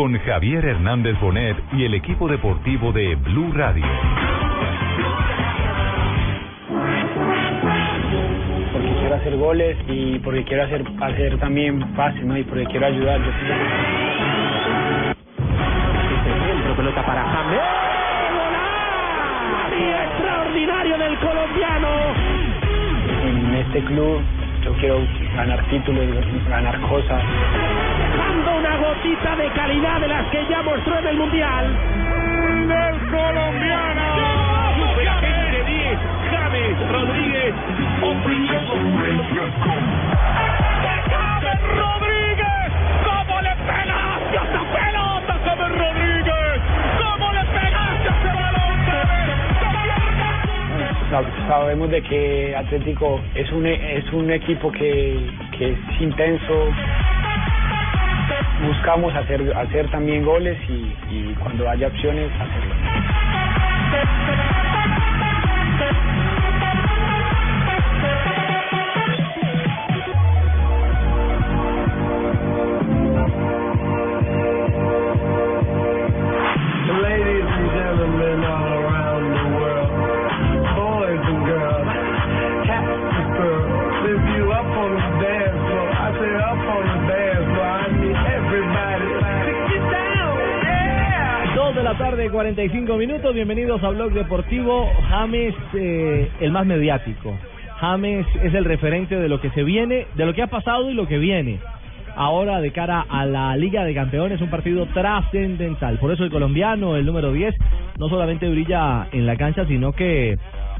con Javier Hernández Bonet y el equipo deportivo de Blue Radio. porque quiero hacer goles y porque quiero hacer hacer también pases, ¿no? Y porque quiero ayudar. Yo centro, pelota para James. Extraordinario del colombiano! en este club yo quiero ganar títulos, ganar cosas. Gotita de calidad de las que ya mostró en el Mundial. ¡Del colombiano! Gente 10, James Rodríguez, James Rodríguez! ¿Cómo le pegaste a esa pelota, James Rodríguez? ¿Cómo le pegaste a ese balón, Sabemos de que Atlético es un es un equipo que, que es intenso. Buscamos hacer hacer también goles y, y cuando haya opciones hacerlo. 45 minutos. Bienvenidos a Blog Deportivo. James, eh, el más mediático. James es el referente de lo que se viene, de lo que ha pasado y lo que viene. Ahora, de cara a la Liga de Campeones, un partido trascendental. Por eso el colombiano, el número 10, no solamente brilla en la cancha, sino que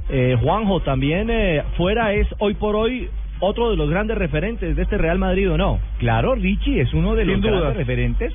eh, Juanjo también eh, fuera es hoy por hoy otro de los grandes referentes de este Real Madrid, ¿o no? Claro, Richie es uno de Sin los duda. grandes referentes.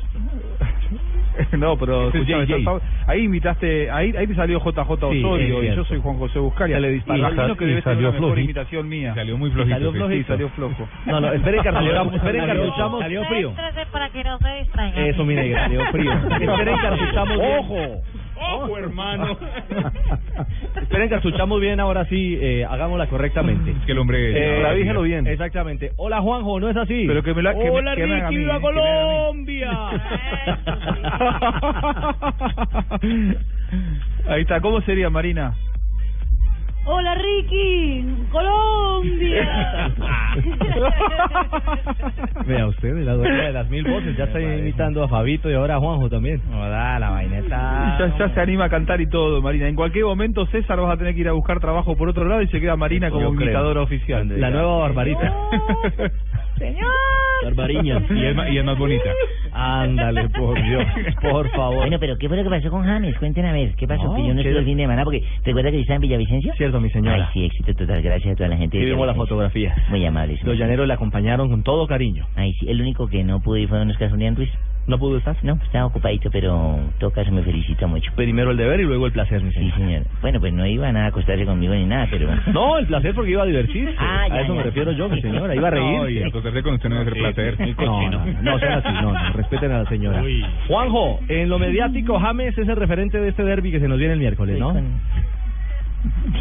No, pero es escúchame, JJ. estás- ahí invitaste, ahí, ahí te salió JJ Sí, Osorio es y yo soy Juan José Buscaria. Le disparó. Y imagino Y que debe ser la mejor flojito. imitación mía. Salió muy Y salió flojito. sí. flojito. Sí, salió flojo. No, no, esperen que cartuchamos, esperen Salió- cartuchamos. salió frío. Para que no se distraigan. Eso, mi negra, salió frío. Esperen cartuchamos bien. ¡Ojo! ¡Ojo, hermano! Esperen cartuchamos bien, ahora sí, eh, hagámosla correctamente. Es que el hombre... Eh, la dígelo bien. Exactamente. Hola, Juanjo, ¿no es así? Pero que me la- que me- Hola, que me Ricky, viva que Colombia. Ahí está, ¿cómo sería Marina? Hola Ricky, Colombia. Vea usted, la dueña de las mil voces, ya está imitando a Fabito y ahora a Juanjo también. Hola, la vaineta. Ya, ya se anima a cantar y todo, Marina. En cualquier momento César vas a tener que ir a buscar trabajo por otro lado y se queda Marina como imitadora oficial. La nueva Barbarita. Señor. Barbariña. Y es, y es más bonita. Ándale, por Dios, por favor. Bueno, pero ¿qué fue lo que pasó con James? Cuenten a ver, ¿qué pasó? No, que yo no ¿qué- estuve el fin de semana porque ¿recuerda que yo estaba en Villavicencio? Cierto, mi señora. Ay, sí, éxito total, gracias a toda la gente. Aquí vimos la fotografía. Muy amables. Los llaneros le acompañaron con todo cariño. Ay, sí, el único que no pude ir fue don Oscar Julián Ruiz. ¿No pudo estar? No, estaba ocupadito, pero en todo caso me felicita mucho. Primero el deber y luego el placer, mi Sí, señor. señor. Bueno, pues no iba nada a acostarse conmigo ni nada, pero... No, el placer porque iba a divertirse. Ah, ya, a eso me ya. refiero yo, mi señora. Iba a No, y reír. acostarse con usted no debe ser placer. No, no, no sean así, no, no, respeten a la señora. Juanjo, en lo mediático, James es el referente de este derby que se nos viene el miércoles, ¿no?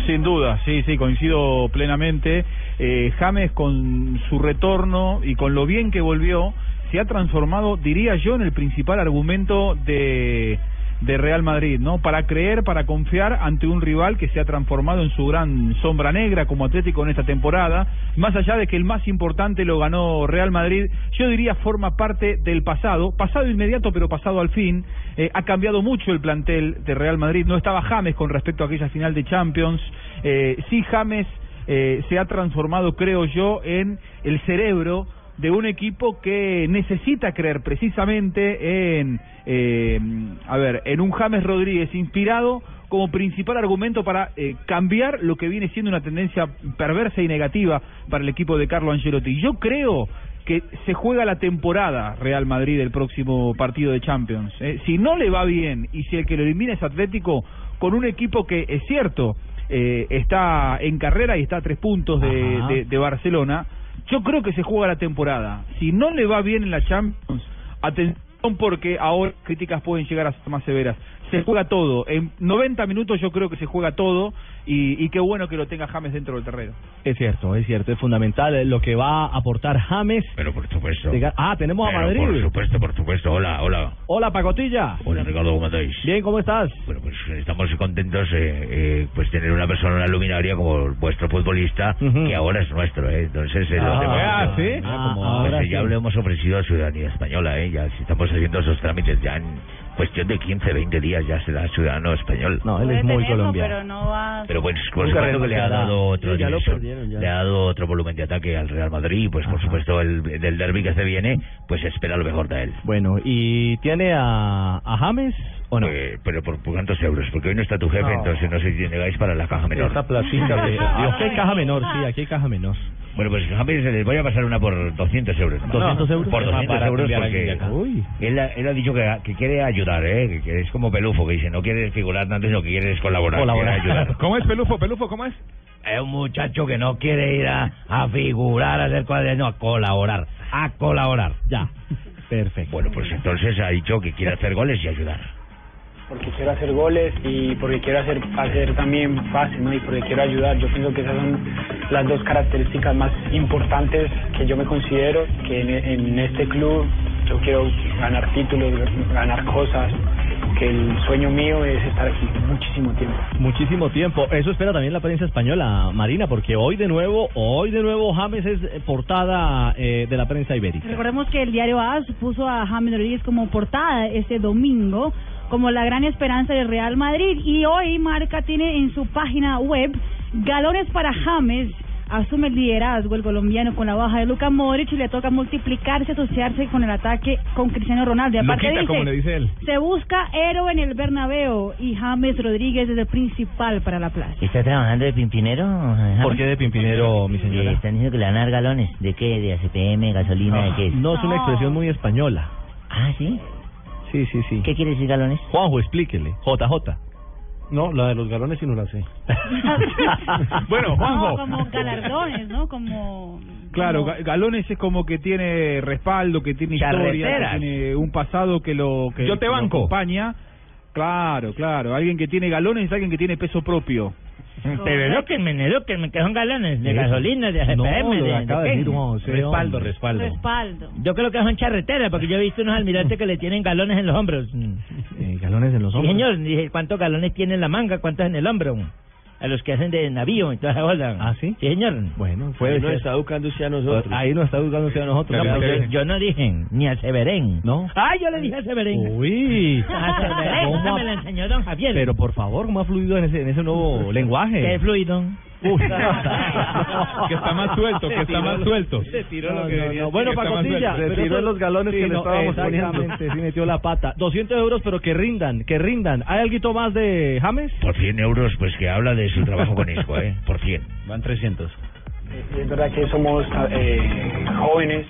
Sin duda, sí, sí, coincido plenamente. Eh, James con su retorno y con lo bien que volvió, se ha transformado, diría yo, en el principal argumento de, de Real Madrid, ¿no? Para creer, para confiar ante un rival que se ha transformado en su gran sombra negra como Atlético en esta temporada, más allá de que el más importante lo ganó Real Madrid, yo diría forma parte del pasado, pasado inmediato pero pasado al fin, eh, ha cambiado mucho el plantel de Real Madrid, no estaba James con respecto a aquella final de Champions, eh, sí James eh, se ha transformado, creo yo, en el cerebro de un equipo que necesita creer precisamente en, eh, a ver, en un James Rodríguez inspirado como principal argumento para eh, cambiar lo que viene siendo una tendencia perversa y negativa para el equipo de Carlo Ancelotti. Yo creo que se juega la temporada Real Madrid el próximo partido de Champions. ¿eh? Si no le va bien y si el que lo elimina es Atlético, con un equipo que es cierto, eh, está en carrera y está a tres puntos de, de Barcelona, yo creo que se juega la temporada. Si no le va bien en la Champions, atención porque ahora críticas pueden llegar a ser más severas. Se juega todo. En 90 minutos yo creo que se juega todo y, y qué bueno que lo tenga James dentro del terreno. Es cierto, es cierto, es fundamental lo que va a aportar James. Pero por supuesto. Ah, tenemos a Madrid. Por supuesto, por supuesto. Hola, hola. Hola, Pacotilla. Hola, Ricardo, ¿cómo andáis? Bien, ¿cómo estás? Bueno, pues estamos contentos eh, eh, pues tener una persona, una luminaria como vuestro futbolista, Ujú. que ahora es nuestro, ¿eh? Entonces, eh, Ah, hacemos- ah, ¿sí? Pues, Ah, como ahora eh, ya sí. le hemos ofrecido a ciudadanía española, ¿eh? Ya si estamos haciendo esos trámites ya en cuestión de 15, 20 días ya será ciudadano español. No, él es muy tenerlo, colombiano. Pero no va... Pero pues por Nunca supuesto que le ha dado otro Sí, ya ya. le ha dado otro volumen de ataque al Real Madrid, pues por supuesto el del derby que se viene, pues espera lo mejor de él. Bueno, ¿y tiene a, a James o no? Eh, pero por, por cuántos euros, porque hoy no está tu jefe, No. entonces no sé si negáis para la caja menor. Esa platica de... Aquí hay caja menor, sí, aquí hay caja menor. Bueno, pues James, les voy a pasar una por 200 euros. nomás. 200 euros. Por Es más 200 barato euros porque él, ha- él ha dicho que, que quiere ayudar, ¿eh? Que, es como Pelufo, que dice, no quiere figurar tanto, sino que quiere es colaborar. Colaborar. quiere ayudar. ¿Cómo es, Pelufo? ¿Pelufo cómo es? Es un muchacho que no quiere ir a, a figurar, a hacer cosas, no, a colaborar, a colaborar. Ya, perfecto. Bueno, pues entonces ha dicho que quiere hacer goles y ayudar. Porque quiero hacer goles y porque quiero hacer hacer también pases, ¿no? Y porque quiero ayudar. Yo pienso que esas son las dos características más importantes que yo me considero que en, en este club yo quiero ganar títulos, ganar cosas, que el sueño mío es estar aquí muchísimo tiempo. Muchísimo tiempo. Eso espera también la prensa española, Marina, porque hoy de nuevo, hoy de nuevo James es portada eh, de la prensa ibérica. Recordemos que el diario AS puso a James Rodríguez como portada este domingo como la gran esperanza del Real Madrid y hoy Marca tiene en su página web galones para James asume el liderazgo el colombiano con la baja de Luka Modric y le toca multiplicarse, asociarse con el ataque con Cristiano Ronaldo. Y aparte Luquita, dice, como le dice él. se busca héroe en el Bernabéu y James Rodríguez es el principal para la plaza. ¿Está trabajando de pimpinero? James? ¿Por qué de pimpinero, mi señora? Eh, están diciendo que le van a dar galones. ¿De qué? ¿De ACPM, gasolina, de qué? es? No es una No. expresión muy española. Ah, ¿sí? Sí, sí, sí. ¿Qué quiere decir galones? Juanjo, explíquele. JJ. No, la de los galones sí no la sé. Bueno, Juanjo. No, como galardones, ¿no? Como... Claro, Ga- Galones es como que tiene respaldo, que tiene historia, que tiene un pasado que lo que Yo te que lo banco. acompaña. Claro, claro. Alguien que tiene galones es alguien que tiene peso propio. Pero edúquenme, que son galones de gasolina, de ACPM, No, de, lo de acaba de decir. Respaldo, respaldo. Respaldo. Yo creo que son charreteras, porque yo he visto unos almirantes que le tienen galones en los hombros. Eh, galones en los Sí, hombros. señor, dije, ¿cuántos galones tiene en la manga? ¿Cuántos en el hombro? A los que hacen de navío y toda esa bola. ¿Ah, sí? Sí, señor. Bueno, puede Ahí nos ser. está educando usted a nosotros. Ahí nos está educando usted a nosotros. No, yo, yo no dije ni a Severén. ¿No? Ah, yo le dije a Severén. Uy. A Severén, ¿Cómo esa ha- me la enseñó don Javier. Pero por favor, ¿cómo ha fluido en ese, en ese nuevo lenguaje? ¿Qué fluido? Uy. Que está más suelto, que está más suelto. Se tiró lo que debería Bueno, Pacotilla. Retiró eso- los galones que le estábamos poniendo. Sí metió la pata. 200 euros, pero que rindan, que rindan. ¿Hay algo más de James? Por 100 euros, pues que habla de su trabajo con Isco, ¿eh? Por 100. Van 300. Y es verdad que somos eh, jóvenes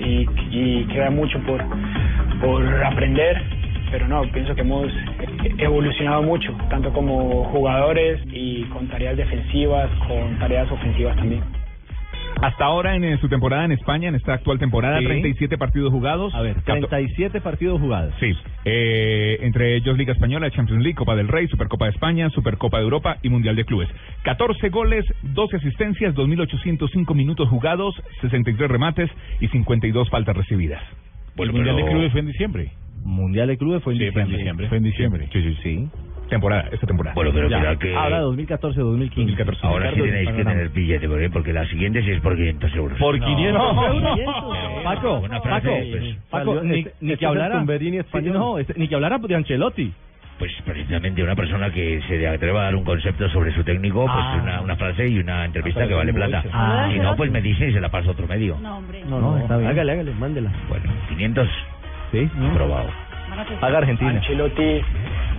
y, y queda mucho por, por aprender, pero no, pienso que hemos evolucionado mucho, tanto como jugadores y con tareas defensivas, con tareas ofensivas también. Hasta ahora en, eh, su temporada en España, en esta actual temporada, Sí. 37 partidos jugados. A ver, Cato- 37 partidos jugados. Sí, eh, entre ellos Liga Española, Champions League, Copa del Rey, Supercopa de España, Supercopa de Europa y Mundial de Clubes. 14 goles, 12 asistencias, 2.805 minutos jugados, 63 remates y 52 faltas recibidas. Bueno, el Mundial pero- de Clubes fue en diciembre. Mundial de Clubes fue en Sí, fue en diciembre. diciembre. Fue en diciembre. Sí, sí, sí. Temporada, esta temporada. Bueno, pero mira que... Ahora 2014-2015. 2014. Ahora sí tenéis que tener billete, ¿por qué? porque la siguiente sí es por 500 euros. Por 500 No. euros. Eh, Paco, Paco, pues, Paco, ni, este- ni este que hablara. Tumberini Sí, español. no, este- ni que hablara de Ancelotti. Pues precisamente una persona que se atreva a dar un concepto sobre su técnico, pues Ah. una, una frase y una entrevista Ah, que vale plata. ¿cómo Ah. si no, pues me dice y se la paso a otro medio. No, hombre. No, No, no, está bien. Hágale, hágale, mándela. Bueno, 500 Sí. ser- Haga Argentina. Ancelotti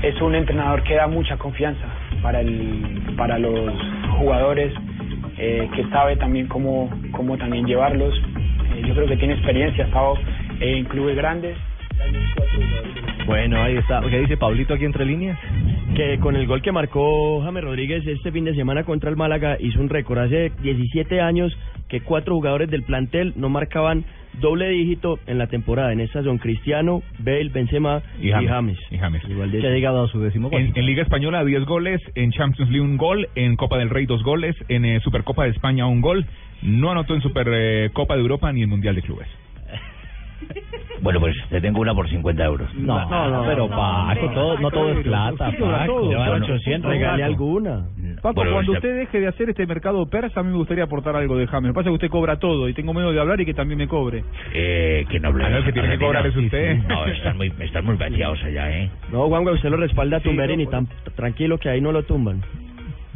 es un entrenador que da mucha confianza para el para los jugadores, eh, que sabe también cómo, cómo también llevarlos. Eh, yo creo que tiene experiencia, ha estado en clubes grandes. Bueno, ahí está. ¿Qué dice Pablito aquí entre líneas? Que con el gol que marcó James Rodríguez este fin de semana contra el Málaga hizo un récord. Hace 17 años que cuatro jugadores del plantel no marcaban doble dígito en la temporada. En esta son Cristiano, Bale, Benzema y, James. Y James. Igual de Que ha llegado a su décimo gol. En, en Liga Española 10 goles, en Champions League un gol, en Copa del Rey dos goles, en eh, Supercopa de España un gol. No anotó en Supercopa de Europa ni en Mundial de Clubes. Bueno, pues te tengo una por 50 euros. No, no, pero Paco, todo, no todo es plata, Paco. Bueno, 800, Regale alguna. Paco, Bueno, cuando usted deje de hacer este mercado persa, a mí me gustaría aportar algo de James. Lo que pasa es que usted cobra todo y tengo miedo de hablar y que también me cobre. Eh, que no habla. Ah, no, el que tiene que cobrar es usted. No, están muy, están muy vaciados allá, ¿eh? No, Juanjo, usted lo respalda a Sí, Tumberini. no, tan tranquilo que ahí no lo tumban.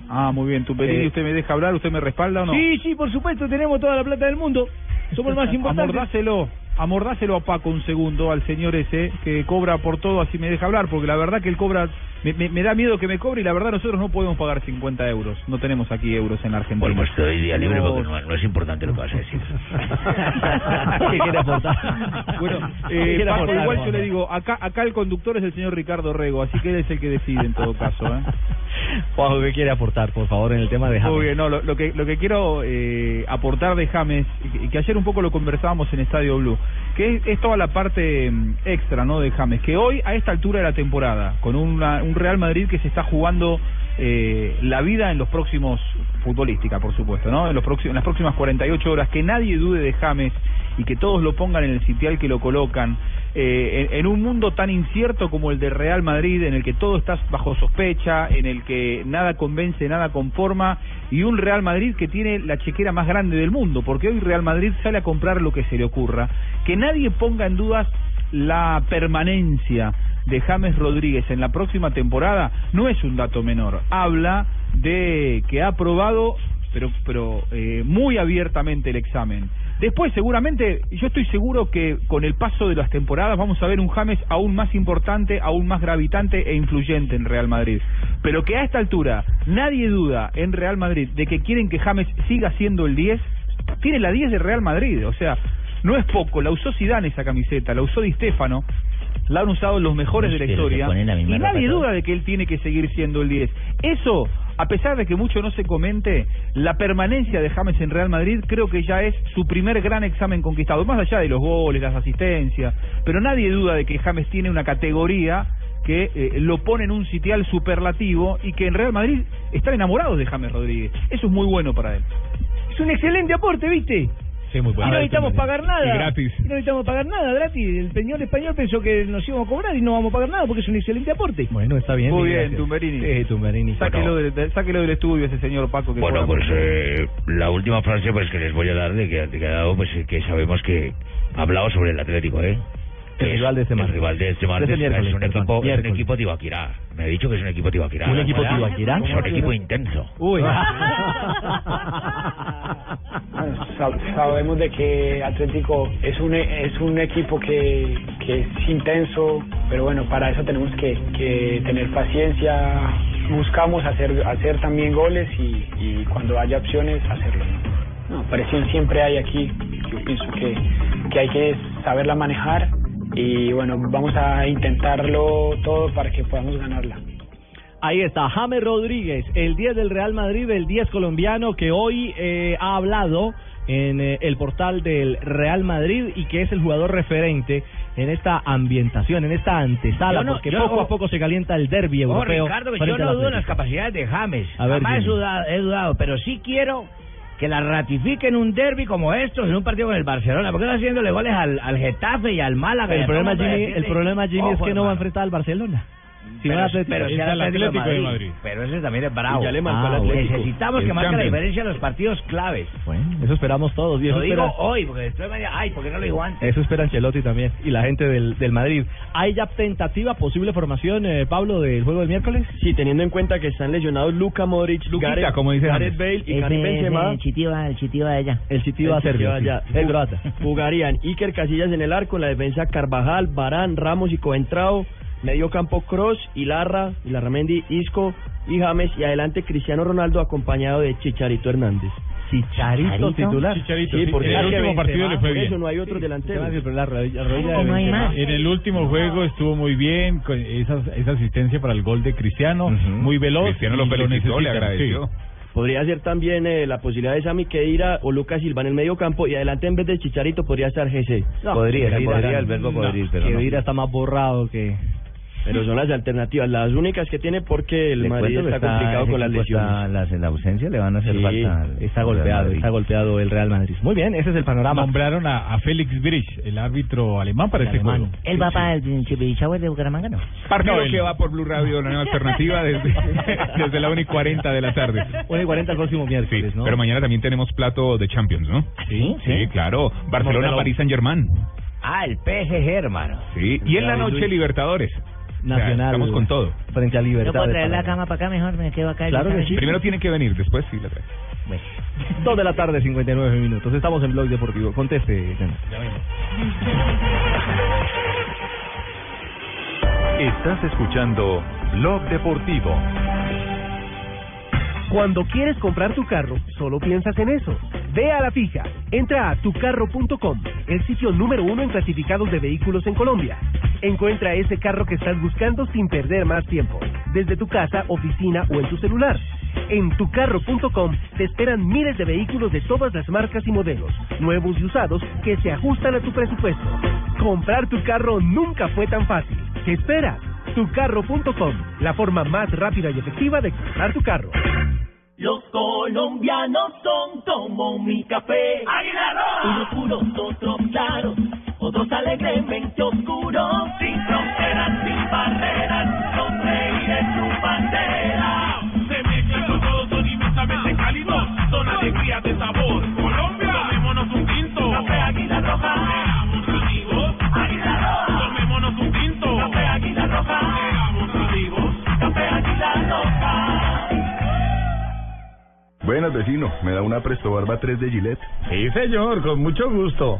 Ah, muy bien. Tumberini, Eh, ¿usted me deja hablar? ¿Usted me respalda o no? Sí, sí, por supuesto, tenemos toda la plata del mundo. Somos el más importantes. Amordáselo, amordáselo a Paco un segundo, al señor ese, que cobra por todo, así me deja hablar, porque la verdad que él cobra, me, me- me da miedo que me cobre y la verdad nosotros no podemos pagar 50 euros, no tenemos aquí euros en la Argentina. Bueno, pues doy día libre No. porque no, no es importante lo que vas a decir. ¿Qué quiere aportar? Bueno, ¿Qué eh, quiere Paco, aportar, igual yo le digo, acá acá el conductor es el señor Ricardo Rego, así que él es el que decide en todo caso. ¿eh? Juanjo, ¿qué quiere aportar, por favor, en el tema de James? Muy bien, no, lo, lo que lo que quiero eh, aportar de James, y que, que ayer un poco lo conversábamos en Estadio Blue, que es, es toda la parte mm, extra no de James, que hoy a esta altura de la temporada, con una- un Real Madrid que se está jugando eh, la vida en los próximos, futbolística por supuesto, ¿no? En, los próximos, en las próximas 48 horas, que nadie dude de James y que todos lo pongan en el sitial que lo colocan, eh, en, un mundo tan incierto como el de Real Madrid, en el que todo está bajo sospecha, en el que nada convence, nada conforma, y un Real Madrid que tiene la chequera más grande del mundo, porque hoy Real Madrid sale a comprar lo que se le ocurra. Que nadie ponga en dudas la permanencia de James Rodríguez en la próxima temporada no es un dato menor. Habla de que ha aprobado, pero, pero eh, muy abiertamente el examen. Después, seguramente, yo estoy seguro que con el paso de las temporadas vamos a ver un James aún más importante, aún más gravitante e influyente en Real Madrid. Pero que a esta altura nadie duda en Real Madrid de que quieren que James siga siendo el 10, tiene la 10 de Real Madrid. O sea, no es poco. La usó Zidane esa camiseta, la usó Di Stefano. La han usado los mejores de la historia. la Y nadie duda de que él tiene que seguir siendo el 10. Eso, a pesar de que mucho no se comente, la permanencia de James en Real Madrid creo que ya es su primer gran examen conquistado, más allá de los goles, las asistencias. Pero nadie duda de que James tiene una categoría que eh, lo pone en un sitial superlativo y que en Real Madrid están enamorados de James Rodríguez. Eso es muy bueno para él. Es un excelente aporte, ¿viste? Sí, muy Y bueno. no necesitamos pagar nada. Y gratis. Y no necesitamos pagar nada, gratis. El señor español pensó que nos íbamos a cobrar y no vamos a pagar nada porque es un excelente aporte. Bueno, está bien. Muy bien, gracias. Tumberini. Sí, Tumberini. Sáquelo, del- del- sáquelo del estudio ese señor Paco. Que Bueno, pues eh, la última frase pues que les voy a dar de que, de que ha dado, pues que sabemos que ha hablado sobre el Atlético, ¿eh? El rival de este martes. El rival de este martes este miércoles, es un equipo, es un equipo Tibaquirá. Me ha dicho que es un equipo Tibaquirá. ¿Un equipo. Tibaquirá? Es un equipo intenso. Uy. Sabemos de que Atlético es un e- es un equipo que, que es intenso, pero bueno, para eso tenemos que, que tener paciencia. Buscamos hacer hacer también goles y, y cuando haya opciones hacerlo. ¿no? No, presión siempre hay aquí. Yo pienso que, que hay que saberla manejar y bueno, vamos a intentarlo todo para que podamos ganarla. Ahí está, James Rodríguez, el 10 del Real Madrid, el 10 colombiano que hoy eh, ha hablado en eh, el portal del Real Madrid y que es el jugador referente en esta ambientación, en esta antesala, no- porque poco a oh, poco se calienta el derby Oh, europeo. Ricardo, que frente yo no dudo en las capacidades de James. A ver, Jamás he dudado, he dudado, pero sí quiero que la ratifiquen un derby como estos en un partido con el Barcelona. ¿Por qué no haciéndole goles al, al Getafe y al Málaga? El problema, Jimmy, el problema, Jimmy, es "Ojo, que no va a hermano". enfrentar al Barcelona. Si Pero, no al Atlético. pero si Es al al Atlético, Atlético de de Madrid. Pero ese también es bravo. Y ya le marcó al Ah, Atlético. Necesitamos El que marque la diferencia en los partidos claves. Bueno, eso esperamos todos. Y eso Lo digo espera- hoy, porque después me digan, ay, ¿por qué no lo digo antes? Eso espera Ancelotti también y la gente del, del Madrid. ¿Hay ya tentativa, posible formación, eh, Pablo, del juego del miércoles? Sí, teniendo en cuenta que están lesionados Luka Modric, Luquita, Gareth, como dice Gareth James. Bale y Karim Benzema. el chitiba, el chitiba de ella. El City va a El ser City va allá. el croata. Jugarían Iker Casillas en el arco, en la defensa Carvajal, Barán, Ramos y Coentrao, Medio campo Cross, Ilarra, Ilarramendi, Isco y James. Y adelante Cristiano Ronaldo acompañado de Chicharito Hernández. Chicharito titular. Chicharito, Sí, sí, porque en el último partido le fue bien. eso no hay otro delantero. Pero la la no hay más? En el último juego estuvo muy bien, con esa, esa asistencia para el gol de Cristiano, muy veloz. Cristiano y lo felicitó, le agradeció. sí. Podría ser también eh, la posibilidad de Sami Khedira o Lucas Silva en el medio campo y adelante en vez de Chicharito podría estar GC. Podría, Khedira- podría el verbo no, pero no. Khedira está más borrado que... Pero son las alternativas, las únicas que tiene porque el Le Madrid que está, complicado con las lesiones. está- las- en la ausencia le van a hacer Sí, falta. Está golpeado, está golpeado el Real Madrid. Muy bien, ese es el panorama. Nombraron a, a Félix Brich, el árbitro alemán para El este alemán. juego. Él va para el Chipichahue de Bucaramanga, ¿no? Partido No, que va por Blue Radio, la nueva alternativa, desde, desde la 1 y 40 de la tarde. 1 y 40 el próximo Sí, miércoles, ¿no? pero mañana también tenemos plato de Champions, ¿no? ¿Sí? Sí, claro. Barcelona. París Saint Germain. Ah, el PSG, hermano. Sí, y en la noche Luiz. Libertadores. O sea, Nacional. estamos con todo. Frente a ¿No Libertad. puedo de traer la cama para acá mejor? Me quedo acá. Claro que sí. Primero tiene que venir, después sí la trae. Bueno. Dos de la tarde, 59 minutos. Estamos en Blog Deportivo. Conteste, Jonas. Estás escuchando Blog Deportivo. Cuando quieres comprar tu carro, solo piensas en eso. Ve a la fija. Entra a tucarro.com, el sitio número uno en clasificados de vehículos en Colombia. Encuentra ese carro que estás buscando sin perder más tiempo, desde tu casa, oficina o en tu celular. En tucarro.com te esperan miles de vehículos de todas las marcas y modelos, nuevos y usados, que se ajustan a tu presupuesto. Comprar tu carro nunca fue tan fácil. ¿Qué esperas? Tucarro.com, la forma más rápida y efectiva de comprar tu carro. Los colombianos son como mi café. Unos puros, otros claros, otros alegremente oscuros. Sin fronteras, sin barreras, sonreír es su bandera. Se mezclan los todos, son inmensamente cálidos. Son alegrías de sabor. Colombia, tomémonos un tinto. Café Águila Roja. Seamos amigos. Águila Roja. Tomémonos un tinto. Café Águila Roja. Seamos amigos. Café Águila Roja. Buenas, vecino. ¿Me da una Presto Barba 3 de Gillette? Sí, señor, con mucho gusto.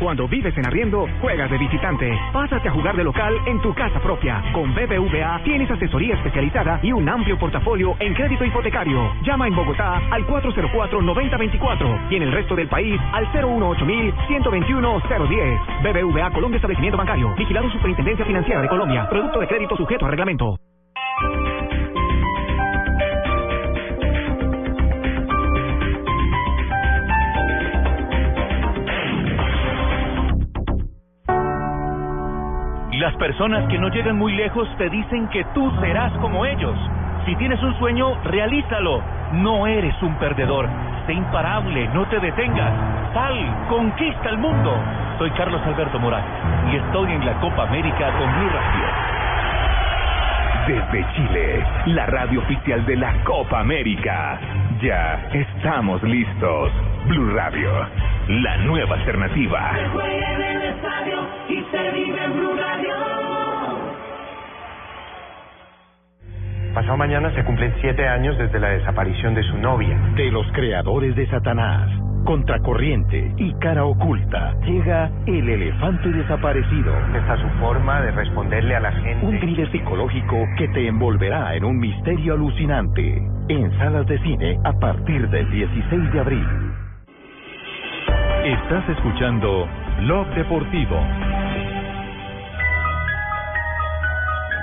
Cuando vives en arriendo, juegas de visitante. Pásate a jugar de local en tu casa propia. Con BBVA tienes asesoría especializada y un amplio portafolio en crédito hipotecario. Llama en Bogotá al 404-9024 y en el resto del país al 018-121-010. BBVA Colombia Establecimiento Bancario. Vigilado Superintendencia Financiera de Colombia. Producto de crédito sujeto a reglamento. Las personas que no llegan muy lejos te dicen que tú serás como ellos. Si tienes un sueño, realízalo. No eres un perdedor. Sé imparable, no te detengas. Sal, conquista el mundo. Soy Carlos Alberto Morales y estoy en la Copa América con Blue Radio. Desde Chile, la radio oficial de la Copa América. Ya estamos listos. Blue Radio, la nueva alternativa. juega en el estadio y se vive en Blue Radio. Pasado mañana se cumplen siete años desde la desaparición de su novia. De los creadores de Satanás, Contracorriente y Cara Oculta, llega El Elefante Desaparecido. Esta es su forma de responderle a la gente. Un thriller psicológico que te envolverá en un misterio alucinante. En salas de cine a partir del 16 de abril. Estás escuchando Blog Deportivo.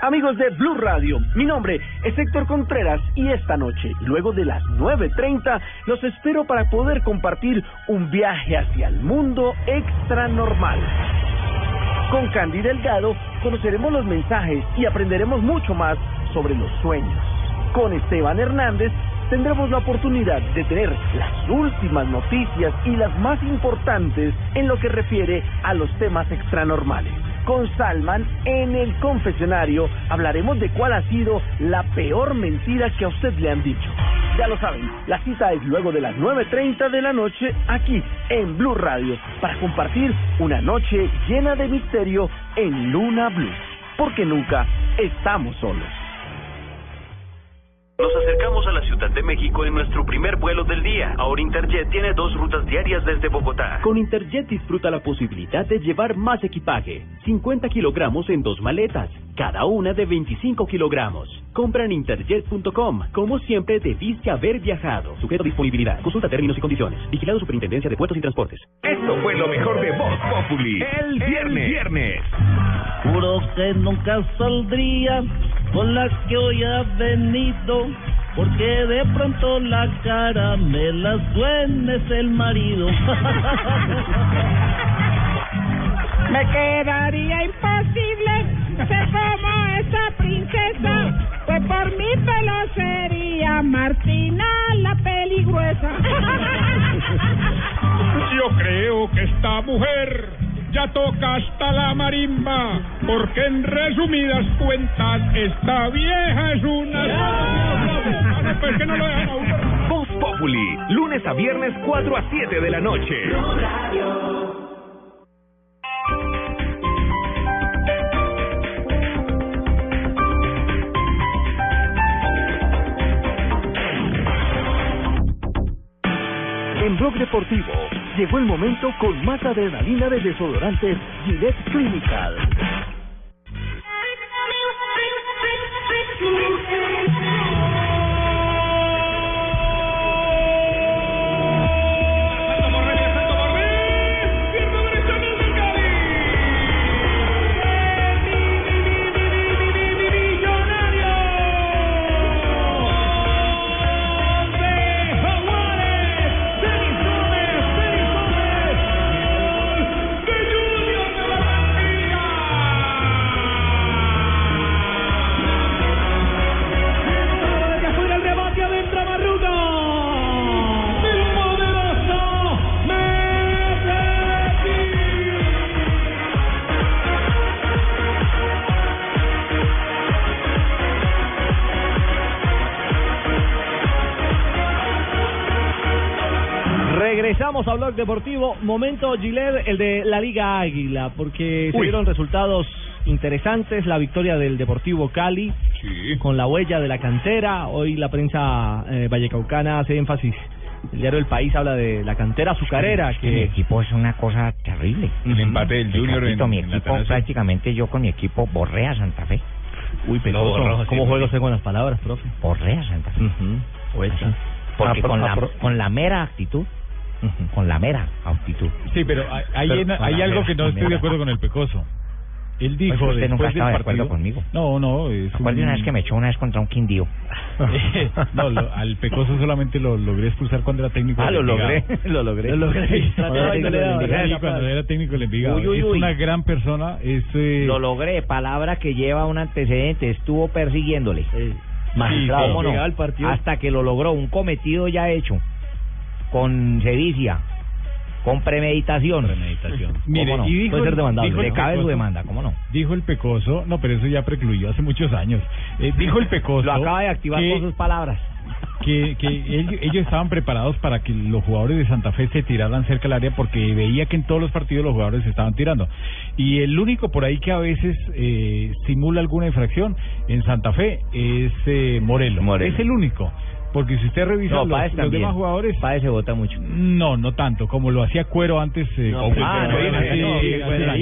Amigos de Blue Radio, mi nombre es Héctor Contreras y esta noche, luego de las 9.30, los espero para poder compartir un viaje hacia el mundo extra normal. Con Candy Delgado conoceremos los mensajes y aprenderemos mucho más sobre los sueños. Con Esteban Hernández tendremos la oportunidad de tener las últimas noticias y las más importantes en lo que refiere a los temas extranormales. Con Salman en el confesionario hablaremos de cuál ha sido la peor mentira que a usted le han dicho. Ya lo saben, la cita es luego de las 9.30 de la noche aquí en Blue Radio para compartir una noche llena de misterio en Luna Blue. Porque nunca estamos solos. Nos acercamos a la Ciudad de México en nuestro primer vuelo del día. Ahora Interjet tiene dos rutas diarias desde Bogotá. Con Interjet disfruta la posibilidad de llevar más equipaje, 50 kilogramos en dos maletas, cada una de 25 kilogramos. Compra en interjet.com. Como siempre, debiste haber viajado. Sujeto a disponibilidad. Consulta términos y condiciones. Vigilado Superintendencia de Puertos y Transportes. Esto fue lo mejor de Voz Populi. El viernes. viernes. Juro que nunca saldría con la que hoy ha venido, porque de pronto la cara me la suena es el marido. Me quedaría imposible ser como esa princesa, pues por mi pelo sería Martina la peligruesa. Yo creo que esta mujer ya toca hasta la marimba, porque en resumidas cuentas, esta vieja es una... Pues que no lo dejan a uno. Voz Populi, lunes a viernes 4 a 7 de la noche. En Blog Deportivo llegó el momento con más adrenalina de desodorantes Gillette Clinical. Blog Deportivo. Momento, Gilet, el de la Liga Águila, porque se Uy. dieron resultados interesantes. La victoria del Deportivo Cali, con la huella de la cantera. Hoy la prensa eh, vallecaucana hace énfasis. El diario El País habla de la cantera azucarera. Mi Que equipo es una cosa terrible. El empate del Junior en- Ricardito, mi en la equipo, prácticamente yo con mi equipo borré a Santa Fe. Uy, Pecoso, ¿cómo juega usted con las palabras, profe? Borré a Santa Fe. Porque Apro- con la, apro- con la mera actitud, con la mera actitud. Sí, pero hay, Pero en- hay la mera- algo que no estoy de mera- pues, acuerdo con el Pecoso. Él dijo Oiga, usted nunca estaba de acuerdo conmigo. No, no, es Acuérdate un- una vez que me echó una vez contra un quindío. no, lo- al Pecoso solamente lo logré expulsar cuando era técnico. Ah, lo logré, lo logré. Lo logré. Sí, le. Sí, cuando era técnico del Envigado. Uy, uy, es una gran persona. Es, eh, Lo logré, palabra que lleva un antecedente, estuvo persiguiéndole. Magistrado, ¿Cómo no? al partido. Hasta que lo logró, un cometido ya hecho, con sevicia, con premeditación. Premeditación. Mire, ¿Cómo no? y dijo Puede ser demandable. dijo el Le cabe su demanda, ¿cómo no? Dijo el Pecoso, no, pero eso ya precluyó hace muchos años. Eh, dijo el Pecoso. Lo acaba de activar que- con sus palabras. que, que ellos, ellos estaban preparados para que los jugadores de Santa Fe se tiraran cerca del área porque veía que en todos los partidos los jugadores se estaban tirando. Y el único por ahí que a veces eh, simula alguna infracción en Santa Fe es eh, Morelos. Es el único. Porque si usted revisa No, los, demás jugadores... Páez se vota mucho. No, no tanto, como lo hacía Cuero antes. eh, No, ah,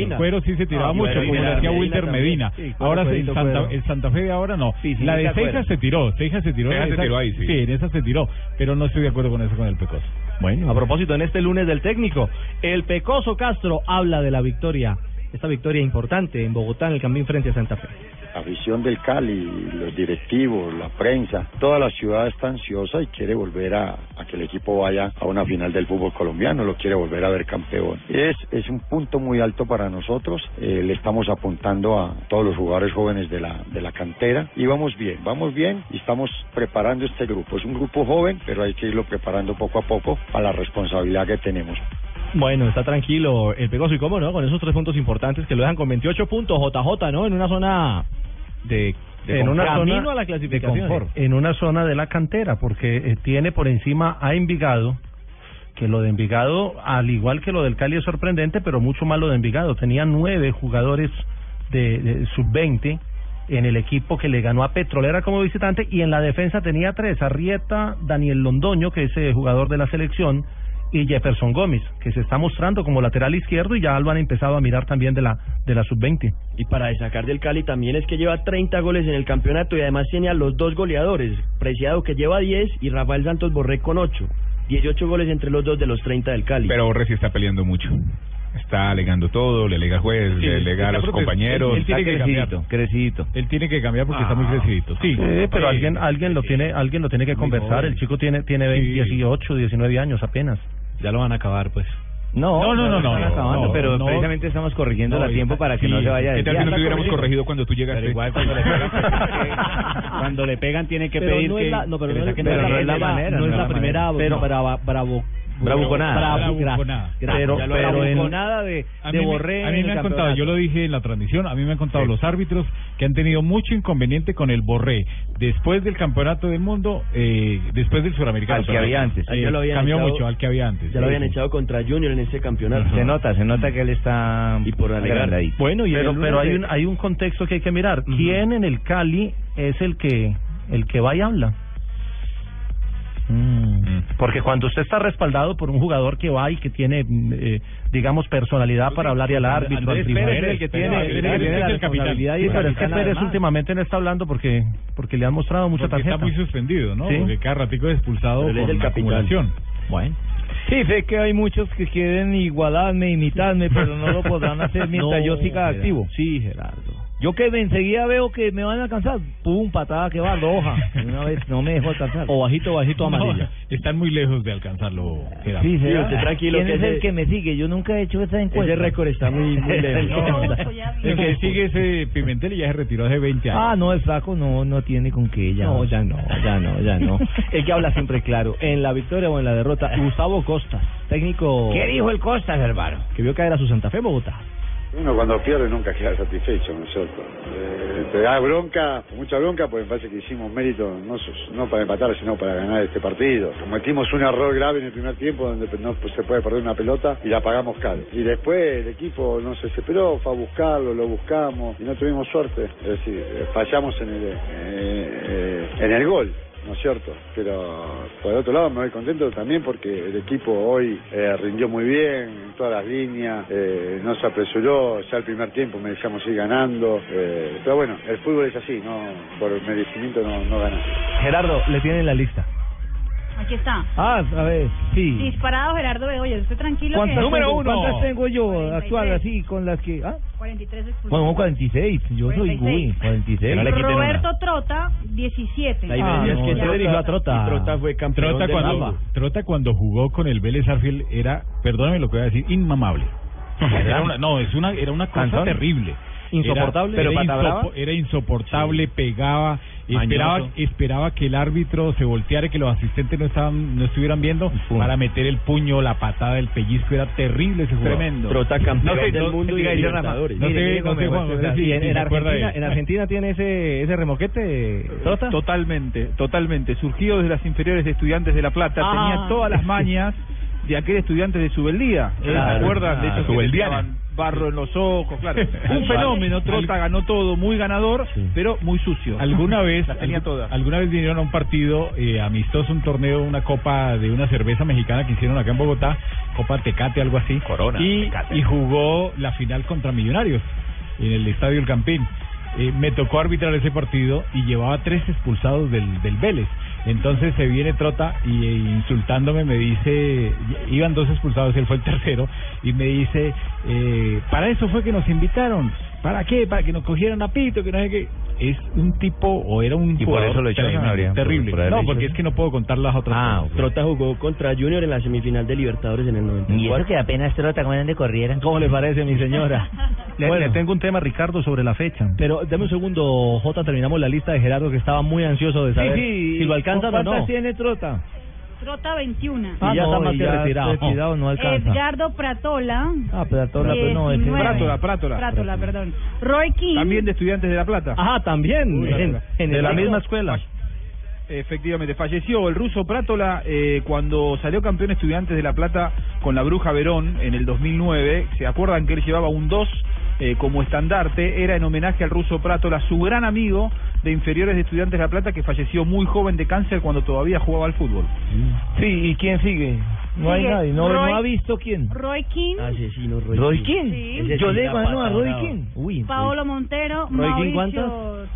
no, Cuero sí se tiraba mucho, como lo hacía. Wilder Medina. Ahora sí, el Santa, el Santa Fe de ahora no. La de Cuero. se tiró, Seijas se tiró. Se ahí, sí. Sí, en esa se tiró, pero no estoy de acuerdo con eso con el Pecoso. Bueno, a propósito, en este lunes del técnico, el Pecoso Castro habla de la victoria, esta victoria importante en Bogotá en el Campín frente a Santa Fe. La afición del Cali, los directivos, la prensa, toda la ciudad está ansiosa y quiere volver a, que el equipo vaya a una final del fútbol colombiano, lo quiere volver a ver campeón. Es, es un punto muy alto para nosotros, eh, le estamos apuntando a todos los jugadores jóvenes de la, de la cantera y vamos bien, vamos bien y estamos preparando este grupo. Es un grupo joven, pero hay que irlo preparando poco a poco a la responsabilidad que tenemos. Bueno, está tranquilo el Pecoso y cómo no, con esos tres puntos importantes que lo dejan con 28 puntos, JJ, ¿no? En una zona de, en una zona a la de clasificación. confort. En una zona de la cantera, porque eh, tiene por encima a Envigado, que lo de Envigado, al igual que lo del Cali, es sorprendente, pero mucho más lo de Envigado. Tenía nueve jugadores de, de sub-20 en el equipo que le ganó a Petrolera como visitante y en la defensa tenía tres, Arrieta, Daniel Londoño, que es eh, jugador de la selección, y Jefferson Gómez, que se está mostrando como lateral izquierdo y ya lo han empezado a mirar también de la de la sub-20. Y para destacar del Cali también es que lleva 30 goles en el campeonato y además tiene a los dos goleadores, Preciado que lleva 10 y Rafael Santos Borré con 8. 18 goles entre los dos de los 30 del Cali. Pero Borré sí está peleando mucho. Está alegando todo, le alega al juez, Sí, le alega a los compañeros. Él, él tiene que cambiar. crecidito. Él tiene que cambiar porque está muy crecidito. Sí, pero Eh, alguien alguien lo tiene alguien lo tiene que conversar. joven. El chico tiene tiene 20, 18, 19 años apenas. Ya lo van a acabar, pues. No, no, no, no, no, acabando, no, pero no. precisamente estamos corrigiéndola a tiempo para que no se vaya a ¿Qué tal si no te hubiéramos corregido cuando tú llegaste? Pero igual cuando le pegan, cuando le pegan tiene que Pero pedir no es la- no, pero que no le es- saquen pero de no es la primera- manera, no es no la primera. Pero- brava, bravo, Bravuconada. Bravu- Bravuconada. Pero- pero en- bravuconada de, de Borré a mí me han contado, yo lo dije en la transmisión, a mí me han contado los árbitros que han tenido mucho inconveniente con el Borré después del campeonato del mundo, eh, después del suramericano. Al que había antes. Eh, Ya lo habían cambió echado- mucho al que había antes. Ya lo habían sí. echado contra Junior en ese campeonato. Se nota, se nota que él está y por alegar. Bueno, y pero pero hay de- un hay un contexto que hay que mirar. ¿Quién en el Cali es el que el que va y habla? Mm. Porque cuando usted está respaldado por un jugador que va y que tiene, mm, eh, digamos, personalidad para hablar y al árbitro, al tribunal. Pérez es el que tiene- el que tiene la es el capitán. responsabilidad y pero es que Pérez últimamente no está hablando porque porque le han mostrado mucha Porque tarjeta. está muy suspendido, ¿no? Sí. Porque cada ratico es expulsado por el capitán. acumulación. Bueno. Sí, sé que hay muchos que quieren igualarme, imitarme, pero no lo podrán hacer mientras No, yo siga Gerardo. activo. Sí, Gerardo. Yo que me enseguida veo que me van a alcanzar, pum, patada que va roja. De Una vez no me dejo alcanzar. O bajito, bajito, No, amarilla. están muy lejos de alcanzarlo, Gerardo. Sí, usted tranquilo ¿Quién que es el ese- que me sigue? Yo nunca he hecho esa encuesta. Ese récord está muy, muy lejos. No, el que sigue ese Pimentel y ya se retiró hace 20 años. Ah, no, el flaco no, no tiene con qué ya. No, ya no, ya no, ya no. El que habla siempre claro, en la victoria o en la derrota, Gustavo Costas, técnico ¿Qué dijo el Costas, hermano? que vio caer a su Santa Fe Bogotá. Uno cuando pierde nunca queda satisfecho, ¿no es cierto? Eh, te da bronca, mucha bronca, porque me parece que hicimos mérito no, no para empatar, sino para ganar este partido. Cometimos un error grave en el primer tiempo donde no se puede perder una pelota y la pagamos caro. Y después el equipo no se desesperó, fue a buscarlo, lo buscamos y no tuvimos suerte. Es decir, eh, fallamos en el, eh, eh, en el gol. ¿No es cierto? Pero por el otro lado me voy contento también porque el equipo hoy eh, rindió muy bien en todas las líneas, eh, no se apresuró, ya el primer tiempo me dejamos ir ganando, eh, pero bueno, el fútbol es así, no por merecimiento no, no gana. Gerardo, le tienen la lista. Aquí está. Ah, a ver, sí. Disparado Gerardo Bedoya. Estoy tranquilo ¿Cuántas, que... tengo, ¿Cuántas tengo yo actual así con las que... Ah? 43 expulsiones. Bueno, 46. Yo soy 46. Gui, 46. Roberto Trota, 17. La diferencia es que Ya. Trota- dirigió a Trota. y Trota fue campeón Trota de cuando, Rafa. Trota cuando jugó con el Vélez Arfield era, perdóname lo que voy a decir, inmamable. Era una, no, es una, era una cosa terrible. Insoportable. Era, ¿Pero era, insopo- era insoportable, pegaba, esperaba, esperaba que el árbitro se volteara, y que los asistentes no estaban, no estuvieran viendo para meter el puño, la patada, el pellizco, era terrible ese jugador. Tremendo. No sé, del no- mundo y diga, de. Libertadores. No sé, Mire, no sé, mire, Juan, en, Argentina, tiene ese ese remoquete, Trota. Totalmente, totalmente. Surgido desde las inferiores de Estudiantes de La Plata, Ah. tenía todas las mañas de aquel estudiante de Subeldía. ¿eh? Claro. ¿Se acuerdan de Ah, esos Subeldiana. Barro en los ojos? Claro. Un fenómeno, Trota ganó todo, muy ganador, pero muy sucio. ¿Alguna vez, Las tenía todas. alguna vez vinieron a un partido eh, amistoso, un torneo, una copa de una cerveza mexicana que hicieron acá en Bogotá, Copa Tecate, algo así. Corona, Y, Tecate. y jugó la final contra Millonarios en el Estadio El Campín. Eh, me tocó arbitrar ese partido y llevaba tres expulsados del, del Vélez. Entonces se viene Trota y eh, insultándome me dice, iban dos expulsados, él fue el tercero, y me dice, eh, para eso fue que nos invitaron. ¿Para qué? Para que nos cogieran a pito, que no sé qué. Es un tipo, o era un Y por jugador eso lo echaron, terrible, por- por no, porque hecho es que no puedo contar las otras Ah, cosas. Trota jugó contra Junior en la semifinal de Libertadores en el 94. Y eso que apenas Trota, ¿cómo eran de corrieran? ¿Cómo le parece, mi señora? Le, Bueno. le tengo un tema, Ricardo, sobre la fecha. Pero dame un segundo, Jota, terminamos la lista de Gerardo que estaba muy ansioso de saber si lo alcanzan o ¿Cuántas no. tiene Trota? Trota 21. Ah, Y ya no, está más que retirado. retirado, no alcanza. Edgardo Pratola. Ah, Pratola, pues no, 19. Prátola, Prátola. Prátola, perdón. Roy King. También de Estudiantes de La Plata. Ajá, también. Uy, en- en de la misma escuela. Efectivamente, falleció el ruso Prátola eh, cuando salió campeón Estudiantes de La Plata con la Bruja Verón en el 2009. ¿Se acuerdan que él llevaba un 2 eh, como estandarte? Era en homenaje al ruso Prátola, su gran amigo de inferiores de Estudiantes de La Plata que falleció muy joven de cáncer cuando todavía jugaba al fútbol. Sí, ¿y quién sigue? No hay nadie, no, Roy- no ha visto quién. Roy King. Asesino Roy, ¿Roy King. king? Sí. Yo le ganó a Roy king. Uy, Paolo Montero. Roy King,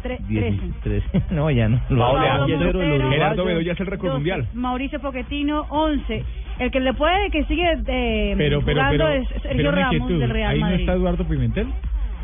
tre- 13. 13. No, ya no. Paolo Paolo Montero, Gerardo Bedoya es el récord 12. mundial. Mauricio Pochettino, 11. El que le puede, que sigue eh, Pero, pero, jugando pero, es Sergio Ramos del Real Ahí no Madrid. está Eduardo Pimentel.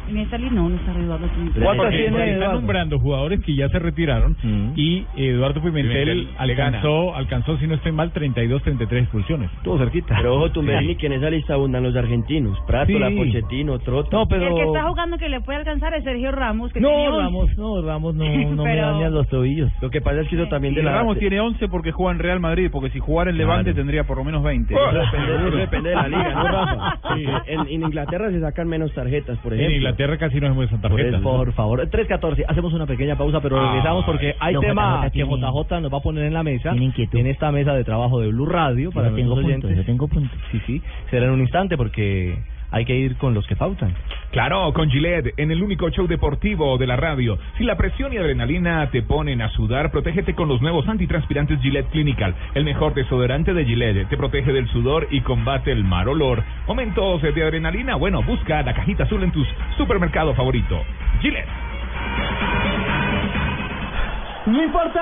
En esta lista no, no está Eduardo Pimentel. Porque tiene está nombrando jugadores que ya se retiraron Mm. y Eduardo Pimentel, Pimentel alcanzó, alcanzó, si no estoy mal, 32, 33 expulsiones. Estuvo cerquita. Pero ojo, Tumberini, que en esa lista abundan los argentinos. Prátola, Sí. Pochettino, Trota. No, pero... El que está jugando que le puede alcanzar es Sergio Ramos, que tiene No, 11. Ramos, no, Ramos no, no me Pero- dañan los tobillos. Lo que pasa es que eso también Y de la... Ramos tiene 11 porque juega en Real Madrid, porque si jugara en Levante Claro. tendría por lo menos 20. Eso depende, eso depende de la liga, ¿no, Rafa? Sí. En, en Inglaterra se sacan menos tarjetas, por En ejemplo. Inglaterra casi no muestran Por tarjetas. eso. Por favor, 3.14. Hacemos una pequeña pausa, pero Ah, regresamos porque hay no, tema JJ que JJ nos va a poner en la mesa, en esta mesa de trabajo de Blue Radio, para tengo puntos, yo tengo puntos. Sí, sí, será en un instante porque hay que ir con los que pautan. Claro, con Gillette, en el único show deportivo de la radio. Si la presión y adrenalina te ponen a sudar, protégete con los nuevos antitranspirantes Gillette Clinical. El mejor desodorante de Gillette. Te protege del sudor y combate el mal olor. Momentos de adrenalina, bueno, busca la cajita azul en tu supermercado favorito. Gillette. No importa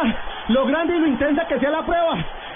lo grande y lo intensa que sea la prueba.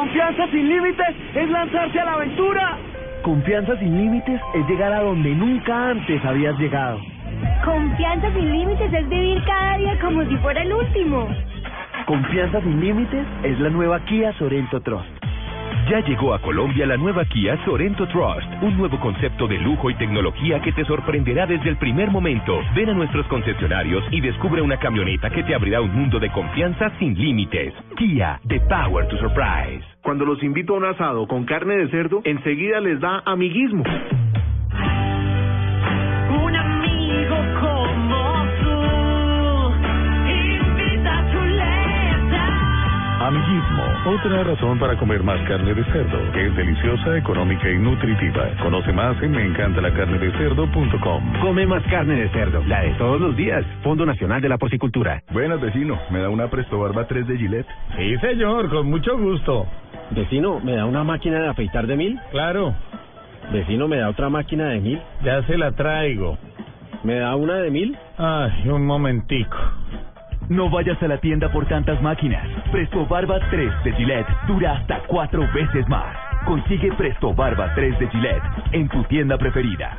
Confianza sin límites es lanzarse a la aventura. Confianza sin límites es llegar a donde nunca antes habías llegado. Confianza sin límites es vivir cada día como si fuera el último. Confianza sin límites es la nueva Kia Sorento Trust. Ya llegó a Colombia la nueva Kia Sorento Trust, un nuevo concepto de lujo y tecnología que te sorprenderá desde el primer momento. Ven a nuestros concesionarios y descubre una camioneta que te abrirá un mundo de confianza sin límites. Kia, the power to surprise. Cuando los invito a un asado con carne de cerdo, enseguida les da amiguismo. Un amigo como tú invita a chuleta. Amiguismo, otra razón para comer más carne de cerdo, que es deliciosa, económica y nutritiva. Conoce más en meencantalacarnedecerdo.com. Come más carne de cerdo, la de todos los días. Fondo Nacional de la Porcicultura. Buenas, vecino. ¿Me da una Presto Barba 3 de Gillette? Sí, señor, con mucho gusto. Vecino, ¿me da una máquina de afeitar de mil? Claro. Vecino, ¿me da otra máquina de mil? Ya se la traigo. ¿Me da una de mil? Ay, un momentico. No vayas a la tienda por tantas máquinas. Presto Barba 3 de Gillette dura hasta cuatro veces más. Consigue Presto Barba 3 de Gillette en tu tienda preferida.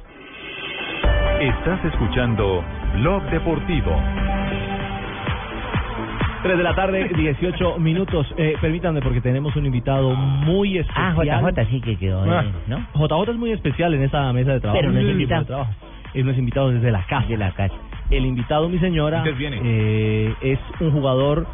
Estás escuchando Blog Deportivo. 3 de la tarde, 18 minutos. Eh, permítanme porque tenemos un invitado muy Ah, especial. JJ sí que quedó, Ah, eh, ¿no? JJ es muy especial en esta mesa de trabajo. Pero no es invitado. es invitado desde la casa. De la casa. El invitado, mi señora, eh, es un jugador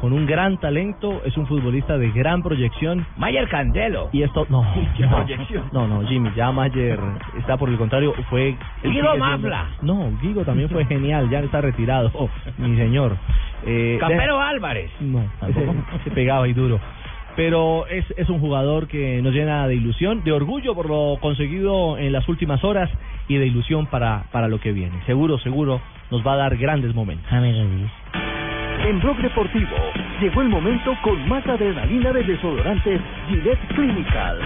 con un gran talento, es un futbolista de gran proyección. Mayer Candelo. Y esto, no, ¿Qué no, proyección? no, no, Jimmy, ya Mayer está por el contrario, fue... él Guido Mafla. No, Guigo también fue genial, ya está retirado, oh, mi señor. Eh, Campero Álvarez. no, ese, ese pegaba y duro. Pero es, es un jugador que nos llena de ilusión, de orgullo por lo conseguido en las últimas horas y de ilusión para, para lo que viene. Seguro, seguro nos va a dar grandes momentos. En Blog Deportivo llegó el momento con más adrenalina de desodorantes Gillette Clinical.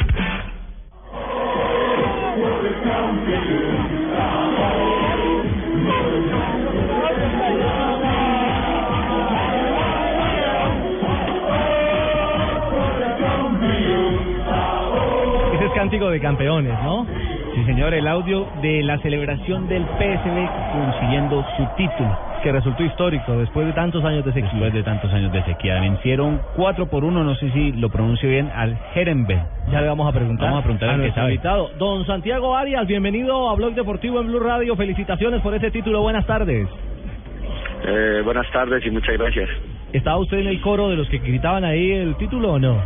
Cántico de campeones, ¿no? Sí, señor, el audio de la celebración del PSV consiguiendo su título. Que resultó histórico después de tantos años de sequía. Después de tantos años de sequía. Vencieron 4 por 1, no sé si lo pronuncio bien, al Herenberg. Ya le vamos a preguntar. Vamos a preguntar al que nuestro sabe. invitado. Don Santiago Arias, bienvenido a Blog Deportivo en Blue Radio. Felicitaciones por ese título. Buenas tardes. Eh, buenas tardes y muchas gracias. ¿Estaba usted en el coro de los que gritaban ahí el título o no?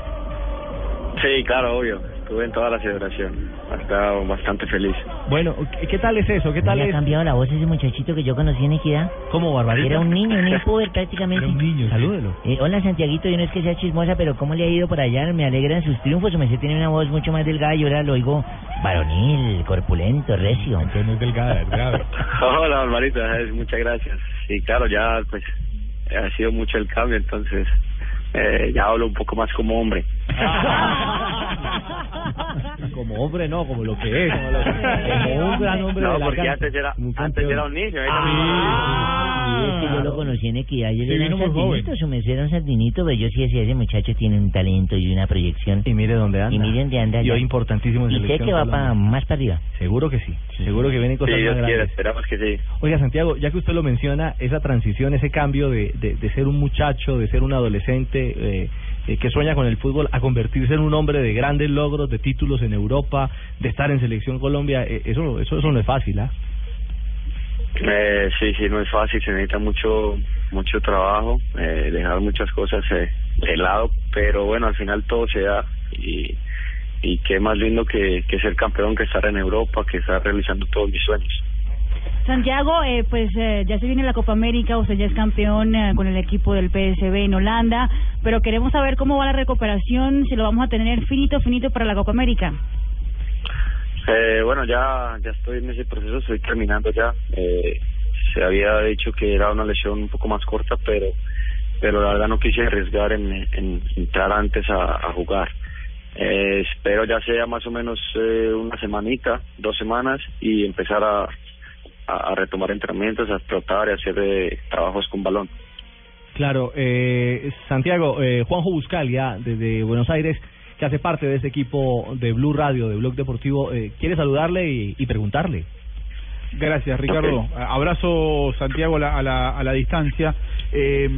Sí, claro, obvio. Estuve en toda la celebración. Estaba bastante feliz. Bueno, ¿qué, qué tal es eso? ¿Qué tal ¿Le ha es? cambiado la voz ese muchachito que yo conocí en Equidad? ¿Cómo, Barbarita? Era un niño, un impuber prácticamente. Era un niño, salúdelo. Eh, hola, Santiaguito, yo no es que sea chismosa, pero ¿cómo le ha ido por allá? Me alegran sus triunfos. Me tiene una voz mucho más delgada y ahora lo oigo varonil, corpulento, recio. Entonces no es delgada, es grave. Hola, Barbarita. Muchas gracias. Sí, claro, ya pues ha sido mucho el cambio, entonces eh, ya hablo un poco más como hombre. como hombre no, como lo que es. Como, lo- como un gran hombre No, de la porque cancha. antes era, Un antes era un niño. ¿eh? Sí, es que yo lo conocí en Equidad y él Sí, era un sardinito, su merced era un sardinito, pero yo sí decía, ese muchacho tiene un talento y una proyección. Y mire dónde anda. Y mire dónde anda Y hoy importantísimo en Y sé que va para más para arriba. Seguro que sí. Seguro que vienen Sí, cosas Dios más grandes. esperamos que sí. Oiga, Santiago, ya que usted lo menciona, esa transición, ese cambio de, de, de ser un muchacho, de ser un adolescente eh, eh, que sueña con el fútbol, a convertirse en un hombre de grandes logros, de títulos en Europa, de estar en Selección Colombia, eh, eso, eso, eso no es fácil, ¿ah? Eh, sí, sí, no es fácil, se necesita mucho mucho trabajo, eh, dejar muchas cosas eh, de lado, pero bueno, al final todo se da y, y qué más lindo que, que ser campeón, que estar en Europa, que estar realizando todos mis sueños. Santiago, eh, pues eh, ya se viene la Copa América, usted ya es campeón eh, con el equipo del PSV en Holanda, pero queremos saber cómo va la recuperación, si lo vamos a tener finito, finito para la Copa América. Eh, bueno, ya ya estoy en ese proceso, estoy terminando ya. Eh, se había dicho que era una lesión un poco más corta, pero pero la verdad no quise arriesgar en, en entrar antes a, a jugar. Eh, espero ya sea más o menos eh, una semanita, dos semanas y empezar a, a, a retomar entrenamientos, a trotar y hacer eh, trabajos con balón. Claro, eh, Santiago, eh, Juanjo Buscalia, desde Buenos Aires, que hace parte de este equipo de Blue Radio, de Blog Deportivo, eh, quiere saludarle y, y preguntarle. Gracias, Ricardo. Abrazo, Santiago, a la, a la, a la distancia. Eh,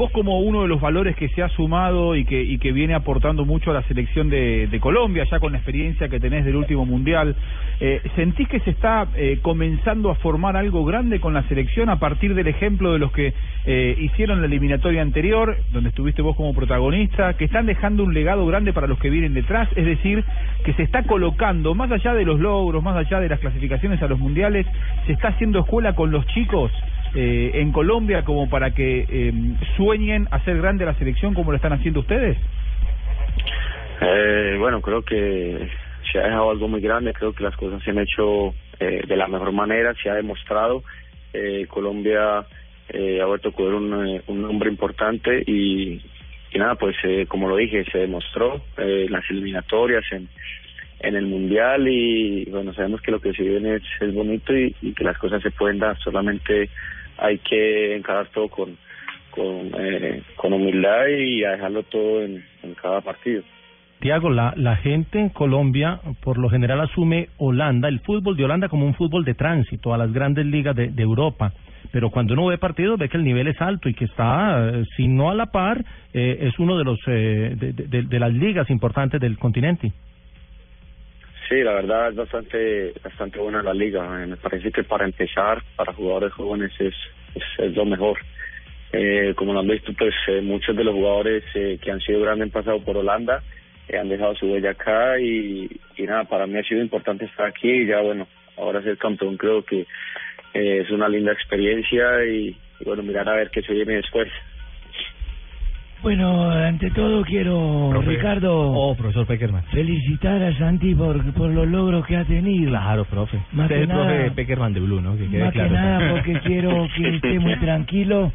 vos como uno de los valores que se ha sumado y que, y que viene aportando mucho a la selección de, de Colombia, ya con la experiencia que tenés del último Mundial, eh, ¿sentís que se está eh, comenzando a formar algo grande con la selección a partir del ejemplo de los que eh, hicieron la eliminatoria anterior, donde estuviste vos como protagonista, que están dejando un legado grande para los que vienen detrás? Es decir, que se está colocando, más allá de los logros, más allá de las clasificaciones a los mundiales, se está haciendo escuela con los chicos eh, en Colombia como para que eh, sueñen hacer grande la selección como lo están haciendo ustedes? Eh, bueno, creo que se ha dejado algo muy grande, creo que las cosas se han hecho eh, de la mejor manera, se ha demostrado. Eh, Colombia eh, ha vuelto a cubrir un, un nombre importante y, nada, pues como lo dije, se demostró en las eliminatorias, en, en el Mundial y bueno, sabemos que lo que se viene es, es bonito y que las cosas se pueden dar, solamente hay que encarar todo con, con, eh, humildad y dejarlo todo en, cada partido. Tiago, la, la gente en Colombia por lo general asume Holanda, el fútbol de Holanda como un fútbol de tránsito a las grandes ligas de, Europa. Pero cuando uno ve partidos ve que el nivel es alto y que está, eh, si no a la par, eh, es uno de los eh, de las ligas importantes del continente. Sí, la verdad es bastante bastante buena la liga. Eh, Me parece que para empezar, para jugadores jóvenes es, es, lo mejor. Eh, como lo han visto, pues eh, muchos de los jugadores eh, que han sido grandes han pasado por Holanda, eh, han dejado su huella acá y, nada, para mí ha sido importante estar aquí y ya bueno, ahora ser campeón creo que eh, es una linda experiencia y, y bueno, mirar a ver qué se viene después. Bueno, ante todo quiero, Profe. Ricardo, Oh, profesor Peckerman. felicitar a Santi por, por los logros que ha tenido. Claro, profe. Más Usted que es el profe nada- Peckerman de Blue, ¿no? Que quede Más claro. que nada porque quiero que esté muy tranquilo,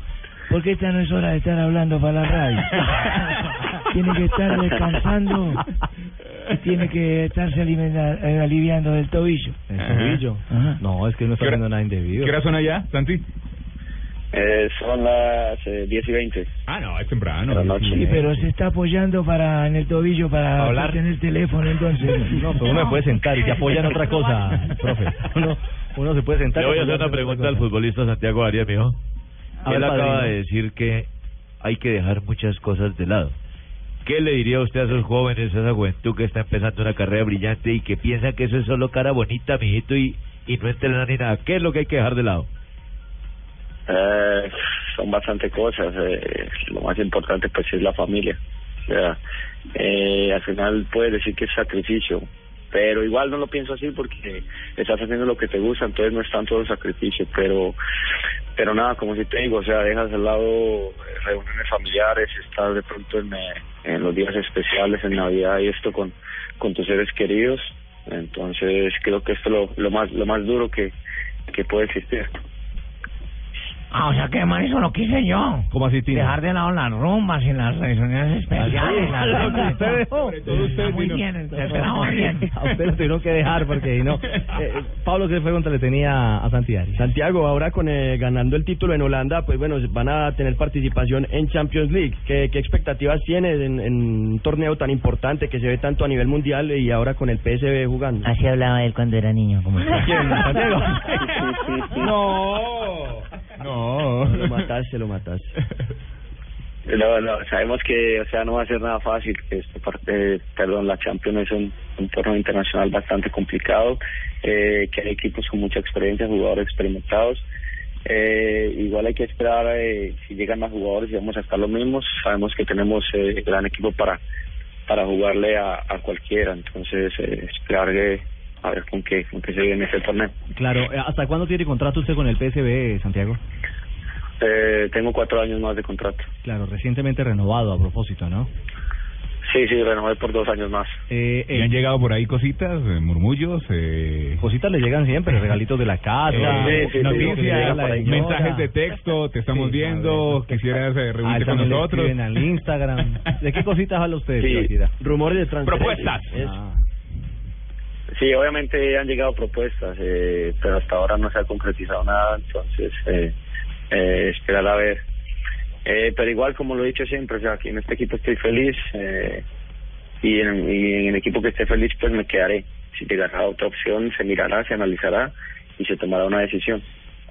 porque esta no es hora de estar hablando para la radio. tiene que estar descansando y tiene que estarse alimenta- eh, aliviando del tobillo. ¿El tobillo? Ajá. No, es que no está ¿Qué hora- haciendo nada indebido. ¿Qué hora son allá, Santi? Eh, son las eh, 10 y 20. Ah, no, es temprano. La noche. Sí, pero se está apoyando para en el tobillo para Hablar. tener el teléfono, entonces. No, pero uno se puede sentar y se apoya en otra cosa, profe. Uno, uno se puede sentar. Le voy a hacer una en pregunta al futbolista Santiago Arias, mijo. Él acaba padrino. de decir que hay que dejar muchas cosas de lado. ¿Qué le diría usted a esos jóvenes, a esa juventud que está empezando una carrera brillante y que piensa que eso es solo cara bonita, mijito, y, y no entrenar ni nada? ¿Qué es lo que hay que dejar de lado? Eh, son bastante cosas. Eh, lo más importante pues es la familia. O sea, eh, al final puedes decir que es sacrificio, pero igual no lo pienso así porque estás haciendo lo que te gusta, entonces no es tanto el sacrificio, pero pero nada, como si te digo, o sea, dejas al lado reuniones familiares, estar de pronto en, eh, en los días especiales, en Navidad y esto con, con tus seres queridos, entonces creo que esto es lo, lo más lo más duro que, que puede existir. Ah, o sea que man, eso lo quise yo. ¿Cómo así, Tino? Dejar de lado las rumbas y las reuniones especiales. Ah, las rumbas. usted dejó. Está muy bien, esperamos bien. A usted lo tuvieron que dejar porque no. Eh, Pablo, ¿qué pregunta le tenía a Santiago? Santiago, ahora con eh, ganando el título en Holanda, pues bueno, van a tener participación en Champions League. ¿Qué, qué expectativas tienes en, en un torneo tan importante que se ve tanto a nivel mundial y ahora con el PSV jugando? Así hablaba él cuando era niño, como usted. ¿Quién, Santiago? No, no. Lo mataste, lo mataste. No, no, sabemos que, o sea, no va a ser nada fácil. Este parte, perdón, la Champions es un, un torneo internacional bastante complicado, eh, que hay equipos con mucha experiencia, jugadores experimentados. Eh, igual hay que esperar eh, si llegan más jugadores y vamos a estar los mismos. Sabemos que tenemos eh, gran equipo para para jugarle a, a cualquiera, entonces eh, esperar que, a ver con qué, con qué se viene ese torneo. Claro, eh, ¿hasta cuándo tiene contrato usted con el PSV, Santiago? Eh, tengo cuatro años más de contrato. Claro, recientemente renovado a propósito, ¿no? Sí, sí, renové por dos años más. Eh, ¿Y han llegado por ahí cositas, eh, murmullos? Eh... Cositas le llegan siempre, regalitos de la casa, Eh, le noticias, mensajes de texto, te estamos Sí, viendo, quisieras eh, Ah, reunirte con le nosotros. escriben al Instagram. ¿De qué cositas habla usted? Rumores de transferencias. Propuestas. Ah. Sí, obviamente han llegado propuestas, eh, pero hasta ahora no se ha concretizado nada, entonces eh, eh, esperar a ver. Eh, pero igual, como lo he dicho siempre, o sea, aquí en este equipo estoy feliz eh, y, en, el equipo que esté feliz, pues me quedaré. Si llegará otra opción, se mirará, se analizará y se tomará una decisión.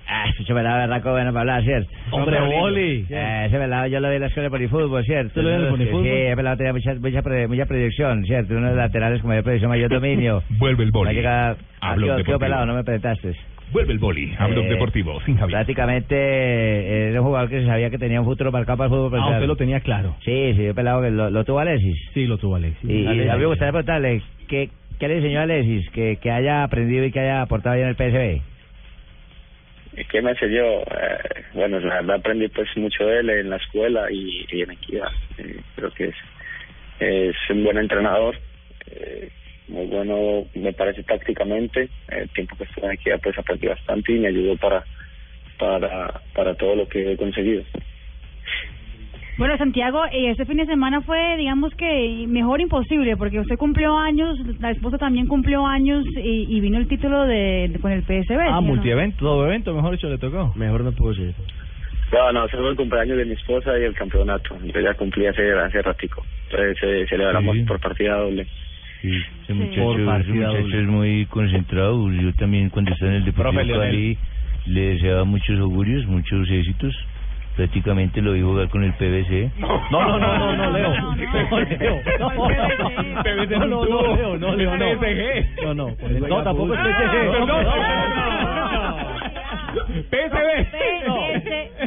Ah, ese pelado berraco bueno para hablar, ¿cierto? Hombre, boli. Eh, ese pelado yo lo vi en la escuela de polifútbol, ¿cierto? ¿Usted lo vio en el Sí, polifútbol? Sí, ese pelado tenía mucha, mucha, pre- mucha proyección, ¿cierto? Unos laterales con mayor proyección, mayor dominio. Vuelve el boli. llegar... A Blog quedó- quedó Deportivo. pelado, no me presentaste. Vuelve el boli. A Blog Eh, Deportivo, sin Javier. Prácticamente eh, era un jugador que se sabía que tenía un futuro marcado para el fútbol Ah, usted lo tenía claro. Sí, sí, yo pelado que lo, lo tuvo Alexis. Sí, lo tuvo Alexis. Y, a mí me gustaría preguntarle, ¿qué, ¿qué le enseñó a Alexis que, que haya aprendido y que haya aportado bien el PSV? ¿Y ¿Qué me enseñó? Eh, bueno, la verdad aprendí pues mucho de él en la escuela y, en Equidad. Creo que es, es un buen entrenador, eh, muy bueno me parece tácticamente. El tiempo que estuve en Equidad pues aprendí bastante y me ayudó para, para, para todo lo que he conseguido. Bueno, Santiago, eh, este fin de semana fue, digamos que mejor imposible, porque usted cumplió años, la esposa también cumplió años y, y vino el título de, de- con el PSV. ¿sí o Ah, no? multievento, todo evento, mejor dicho, le tocó. Mejor no puedo ser. No, no, fue el cumpleaños de mi esposa y el campeonato. Yo ya cumplí hace, hace ratico. Entonces eh, celebramos por partida doble. Sí, ese muchacho, Por ese partida muchacho doble. es muy concentrado. Yo también cuando estaba en el Deportivo. Cali le deseaba muchos augurios, muchos éxitos. Prácticamente lo vi jugar con el PVC. No, no, no, no, no, Leo. No, Leo. No, no, no, no, no, Leo, no, Leo, no. No, no. No, tampoco es PSG. Perdón. PSV.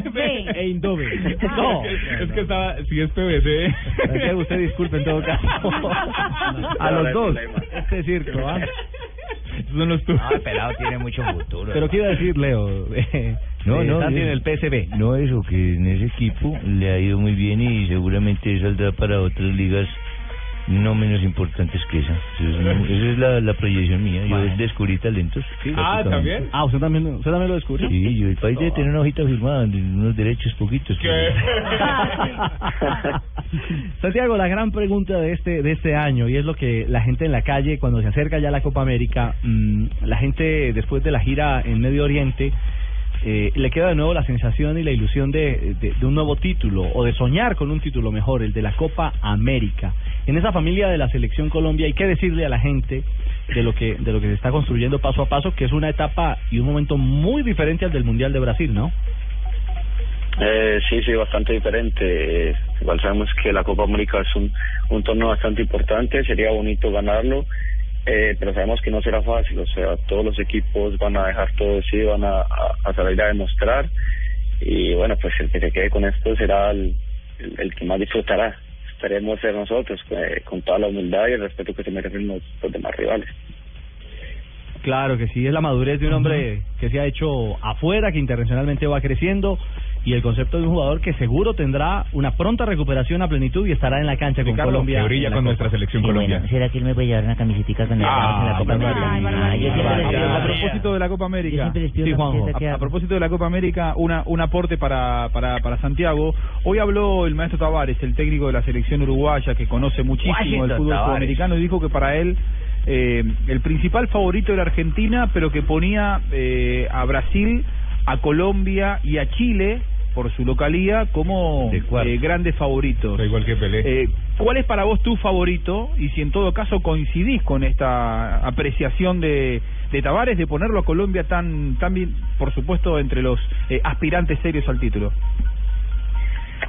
PSV. E Indove. No. Es que estaba, si es PVC. Usted disculpe en todo caso. A los dos. Este circo, ¿ah? Esos son los tuyos. No, el pelado tiene mucho futuro. Pero ¿qué iba a decir, Leo? Eh, eh, Santi, en el PSV. No, eso, que en ese equipo le ha ido muy bien y seguramente saldrá para otras ligas no menos importantes que esa. Esa es, esa es la, la proyección mía. Yo Bueno. descubrí talentos. Ah. ¿también? Ah, ¿usted también, usted también lo descubrió? Sí, yo el país debe tener una hojita firmada, unos derechos poquitos. pero- Santiago, la gran pregunta de este de este año y es lo que la gente en la calle cuando se acerca ya a la Copa América, mm, la gente después de la gira en Medio Oriente eh, le queda de nuevo la sensación y la ilusión de, un nuevo título o de soñar con un título mejor, el de la Copa América. En esa familia de la selección Colombia hay que decirle a la gente de lo que de lo que se está construyendo paso a paso, que es una etapa y un momento muy diferente al del Mundial de Brasil, ¿no? Eh, sí, sí, bastante diferente. Eh, igual sabemos que la Copa América es un, un torneo bastante importante, sería bonito ganarlo, eh, pero sabemos que no será fácil. O sea, todos los equipos van a dejar todo sí, van a, salir a demostrar. Y bueno, pues el que se quede con esto será el, que más disfrutará. Esperemos ser nosotros, eh, con toda la humildad y el respeto que se merecen los demás rivales. Claro que sí, es la madurez de un hombre que se ha hecho afuera, que internacionalmente va creciendo y el concepto de un jugador que seguro tendrá una pronta recuperación a plenitud y estará en la cancha con Ricardo, Colombia. que brilla con Copa. nuestra selección Y Colombia. bueno, ¿será que él me puede llevar una camisetica cuando estamos en la Copa América? Ah, yo A una- propósito de la Copa América, Sí, Juanjo. camiseta a, a propósito de la Copa América, una, un aporte para, para, para Santiago. Hoy habló el maestro Tavares, el técnico de la selección uruguaya, que conoce muchísimo el Washington fútbol Tavares. sudamericano, y dijo que para él eh, el principal favorito era Argentina, pero que ponía eh, a Brasil, a Colombia y a Chile por su localía como eh, grandes favoritos. igual que Pelé. Eh, ¿Cuál es para vos tu favorito? Y si en todo caso coincidís con esta apreciación de, de Tavares de ponerlo a Colombia tan, tan bien, por supuesto, entre los eh, aspirantes serios al título.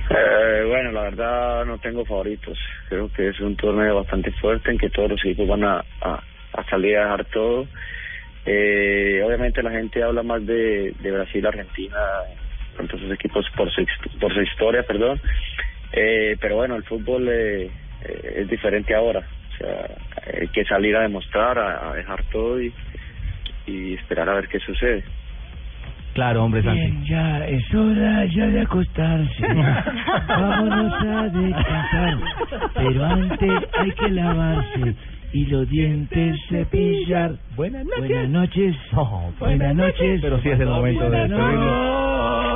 Eh, bueno, la verdad no tengo favoritos. Creo que es un torneo bastante fuerte en que todos los equipos van a, salir a dejar todo. Eh, obviamente la gente habla más de, Brasil, Argentina, con esos equipos por su, por su historia, perdón. Eh, pero bueno, el fútbol eh, eh, es diferente ahora. O sea, hay que salir a demostrar, a, dejar todo y esperar a ver qué sucede. Claro, hombre, Santi. Bien, ya es hora ya de acostarse. Vámonos a descansar. Pero antes hay que lavarse y los dientes cepillar. Buenas noches. Buenas noches. Buenas noches. Pero sí es el momento de Buenas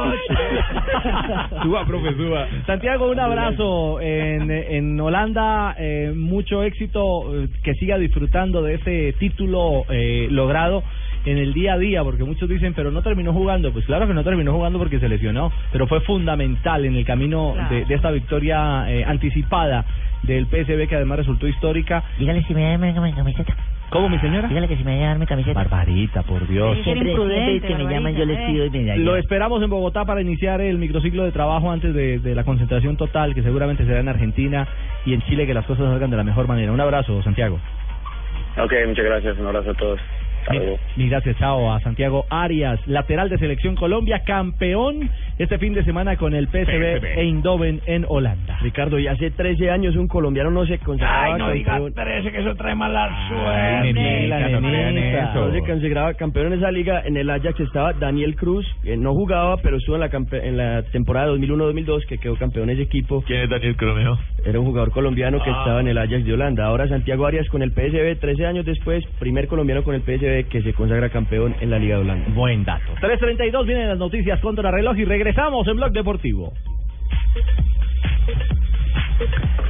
suba, profe, suba. Santiago, un abrazo en, en Holanda, eh, mucho éxito, eh, que siga disfrutando de ese título eh, logrado en el día a día, porque muchos dicen, pero no terminó jugando. Pues claro que no terminó jugando porque se lesionó, pero fue fundamental en el camino de, de esta victoria eh, anticipada del PSB, que además resultó histórica. Dígale si me da mi camiseta. ¿Cómo, mi señora? Dígale que si me va a dar mi camiseta. Barbarita, por Dios. Siempre, siempre que me llaman yo les pido y me da. Lo esperamos en Bogotá para iniciar el microciclo de trabajo antes de, de la concentración total, que seguramente será en Argentina y en Chile, que las cosas salgan de la mejor manera. Un abrazo, Santiago. Ok, muchas gracias. Un abrazo a todos. Gracias, chao, a Santiago Arias, lateral de Selección Colombia, campeón este fin de semana con el PSV. Eindhoven en Holanda. Ricardo, y hace 13 años un colombiano no se consagraba Ay, no campeón. 13, que eso trae mala Ay, suerte. nenita, no nenita. No se consagraba campeón en esa liga. En el Ajax estaba Daniel Cruz, que no jugaba, pero estuvo en la, campe- en la temporada 2001-2002, que quedó campeón ese equipo. ¿Quién es Daniel Cromeo? Era un jugador colombiano que Ah. estaba en el Ajax de Holanda. Ahora Santiago Arias con el PSV, 13 años después, primer colombiano con el PSV que se consagra campeón en la Liga de Holanda. Buen dato. 3.32 vienen las noticias contra reloj y regresamos en Blog Deportivo.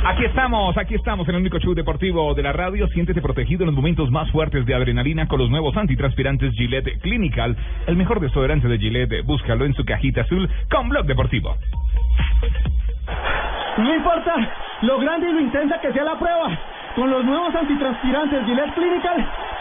Aquí estamos, aquí estamos en el único show deportivo de la radio. Siéntete protegido en los momentos más fuertes de adrenalina con los nuevos antitranspirantes Gillette Clinical. El mejor desodorante de Gillette. Búscalo en su cajita azul con Blog Deportivo. No importa lo grande y lo intensa que sea la prueba. Con los nuevos antitranspirantes Gillette Clinical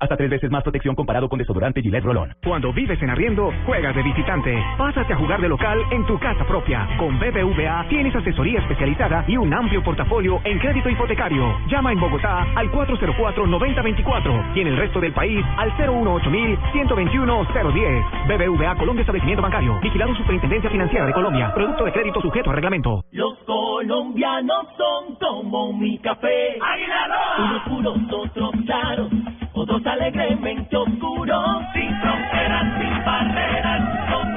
Hasta tres veces más protección comparado con desodorante Gillette Rolón. Cuando vives en arriendo, juegas de visitante. Pásate a jugar de local en tu casa propia. Con BBVA tienes asesoría especializada y un amplio portafolio en crédito hipotecario. Llama en Bogotá al 404-9024 y en el resto del país al 018-121-010. BBVA Colombia Establecimiento Bancario. Vigilado Superintendencia Financiera de Colombia. Producto de crédito sujeto a reglamento. Los colombianos son como mi café. Unos puros, otros claros, otros alegremente oscuros. Sin fronteras, sin barreras,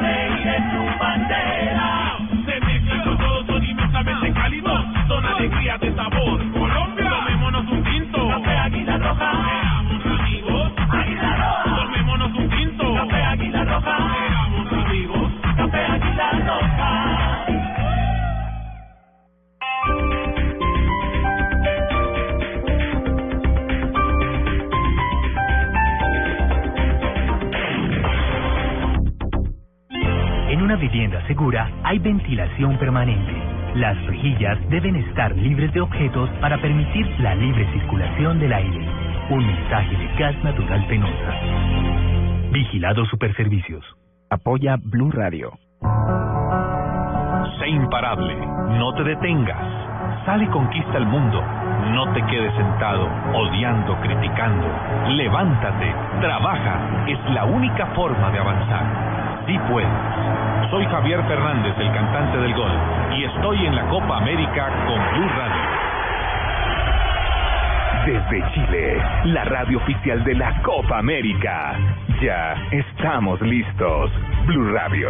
reír en su bandera. Se mezclan con todos, son inmensamente cálidos. Son alegría de sabor. Colombia, tomémonos un tinto. Café Águila Roja. Una vivienda segura hay ventilación permanente. Las rejillas deben estar libres de objetos para permitir la libre circulación del aire. Un mensaje de Gas Natural Penosa. Vigilado Superservicios. Apoya Blue Radio. Sé imparable, no te detengas. Sal y conquista el mundo. No te quedes sentado, odiando, criticando. Levántate, trabaja. Es la única forma de avanzar. Sí puedes. Soy Javier Fernández, el cantante del gol, y estoy en la Copa América con Blue Radio. Desde Chile, la radio oficial de la Copa América. Ya estamos listos. Blue Radio,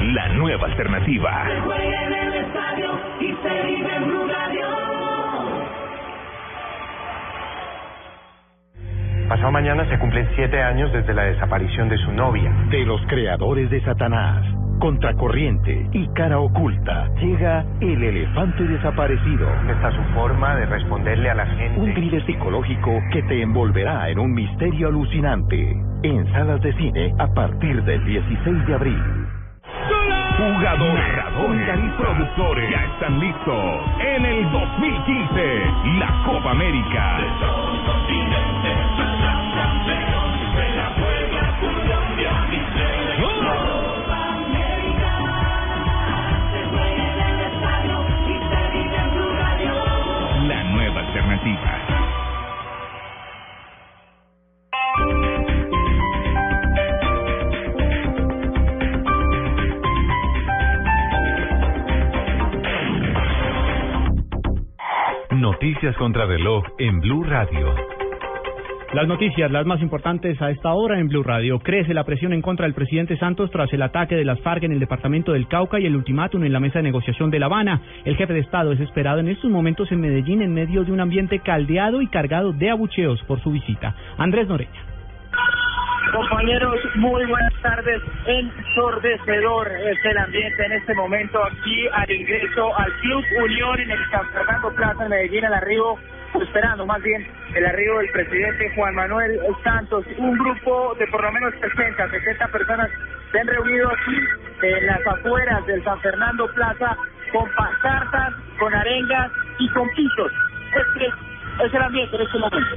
la nueva alternativa. Juega en el estadio y se vive en Blue Radio. Pasado mañana se cumplen siete años desde la desaparición de su novia. De los creadores de Satanás, Contracorriente y Cara Oculta, llega el elefante desaparecido. Esta es su forma de responderle a la gente. Un thriller psicológico que te envolverá en un misterio alucinante. En salas de cine a partir del 16 de abril. Jugadores, narradores y productores ya están listos en el 2015 la Copa América. Noticias contra reloj en Blue Radio. Las noticias, las más importantes a esta hora en Blue Radio. Crece la presión en contra del presidente Santos tras el ataque de las FARC en el departamento del Cauca y el ultimátum en la mesa de negociación de La Habana. El jefe de Estado es esperado en estos momentos en Medellín en medio de un ambiente caldeado y cargado de abucheos por su visita. Andrés Noreña. Compañeros, muy buenas tardes. Ensordecedor es el ambiente en este momento aquí al ingreso al Club Unión en el San Fernando Plaza en Medellín, al arribo, esperando más bien el arribo del presidente Juan Manuel Santos. Un grupo de por lo menos 60, 70 personas se han reunido aquí en las afueras del San Fernando Plaza con pancartas, con arengas y con pisos. Este es el ambiente en este momento.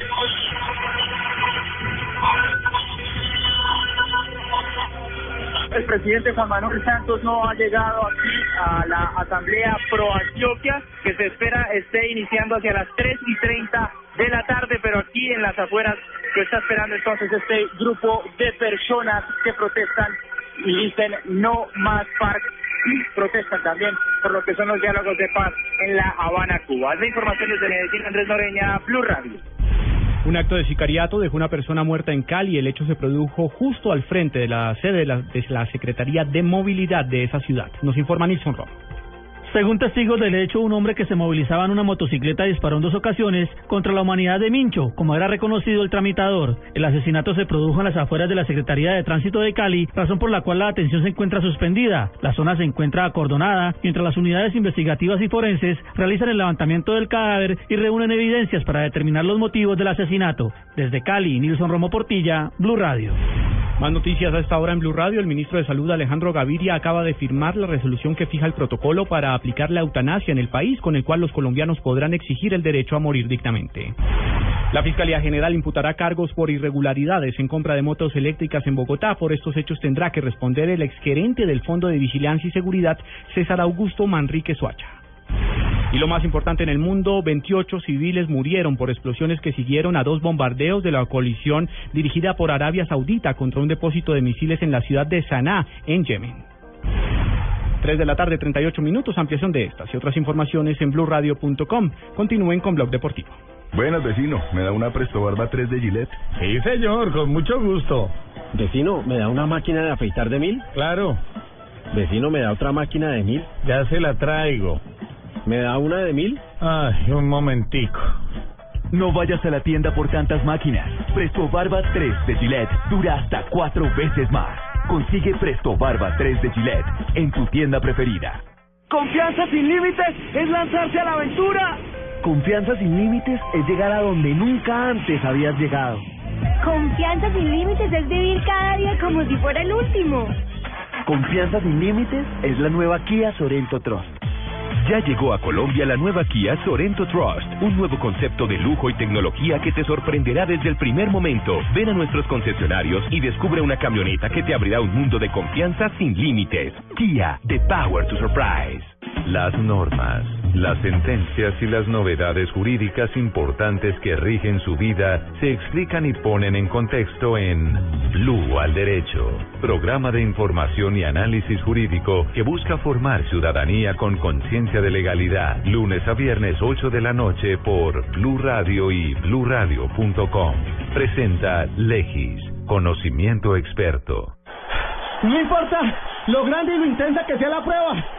El presidente Juan Manuel Santos no ha llegado aquí a la Asamblea Pro Antioquia, que se espera esté iniciando hacia las 3 y 30 de la tarde, pero aquí en las afueras lo está esperando entonces este grupo de personas que protestan y dicen no más FARC y protestan también por lo que son los diálogos de paz en La Habana, Cuba. La información desde Medellín, Andrés Noreña, Blue Radio. Un acto de sicariato dejó una persona muerta en Cali. El hecho se produjo justo al frente de la sede de la, de la Secretaría de Movilidad de esa ciudad. Nos informa Nilson Romo. Según testigos del hecho, un hombre que se movilizaba en una motocicleta disparó en dos ocasiones contra la humanidad de Mincho, como era reconocido el tramitador. El asesinato se produjo en las afueras de la Secretaría de Tránsito de Cali, razón por la cual la atención se encuentra suspendida. La zona se encuentra acordonada, mientras las unidades investigativas y forenses realizan el levantamiento del cadáver y reúnen evidencias para determinar los motivos del asesinato. Desde Cali, Nilson Romo Portilla, Blue Radio. Más noticias a esta hora en Blue Radio. El ministro de Salud, Alejandro Gaviria, acaba de firmar la resolución que fija el protocolo para aplicar la eutanasia en el país, con el cual los colombianos podrán exigir el derecho a morir dignamente. La Fiscalía General imputará cargos por irregularidades en compra de motos eléctricas en Bogotá. Por estos hechos tendrá que responder el exgerente del Fondo de Vigilancia y Seguridad, César Augusto Manrique Suacha. Y lo más importante en el mundo, 28 civiles murieron por explosiones que siguieron a dos bombardeos de la coalición dirigida por Arabia Saudita contra un depósito de misiles en la ciudad de Sanaa, en Yemen. 3 de la tarde, 38 minutos, ampliación de estas y otras informaciones en blueradio.com. Continúen con Blog Deportivo. Buenas, vecino. ¿Me da una Presto Barba 3 de Gillette? Sí, señor, con mucho gusto. Vecino, ¿me da una máquina de afeitar de mil? Claro. Vecino, ¿me da otra máquina de mil? Ya se la traigo. ¿Me da una de mil? Ay, un momentico. No vayas a la tienda por tantas máquinas. Presto Barba 3 de Gillette dura hasta cuatro veces más. Consigue Presto Barba 3 de Gillette en tu tienda preferida. Confianza sin límites es lanzarse a la aventura. Confianza sin límites es llegar a donde nunca antes habías llegado. Confianza sin límites es vivir cada día como si fuera el último. Confianza sin límites es la nueva Kia Sorento Trust. Ya llegó a Colombia la nueva Kia Sorento Trust, un nuevo concepto de lujo y tecnología que te sorprenderá desde el primer momento. Ven a nuestros concesionarios y descubre una camioneta que te abrirá un mundo de confianza sin límites. Kia, the power to surprise. Las normas, las sentencias y las novedades jurídicas importantes que rigen su vida se explican y ponen en contexto en Blue al Derecho, programa de información y análisis jurídico que busca formar ciudadanía con conciencia de legalidad, lunes a viernes 8 de la noche por Blue Radio y bluradio.com. Presenta Legis, conocimiento experto. No importa lo grande y lo intensa que sea la prueba.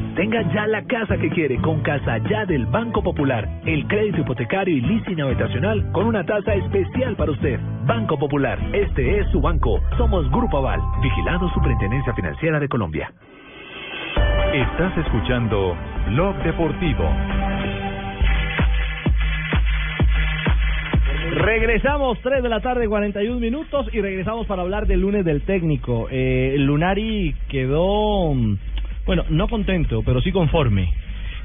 Tenga ya la casa que quiere con Casa Ya del Banco Popular. El crédito hipotecario y leasing habitacional con una tasa especial para usted. Banco Popular, este es su banco. Somos Grupo Aval, vigilado Superintendencia Financiera de Colombia. Estás escuchando Blog Deportivo. Regresamos, 3 de la tarde, 41 minutos, y regresamos para hablar del lunes del técnico. Eh, Lunari quedó, mm, bueno, no contento, pero sí conforme,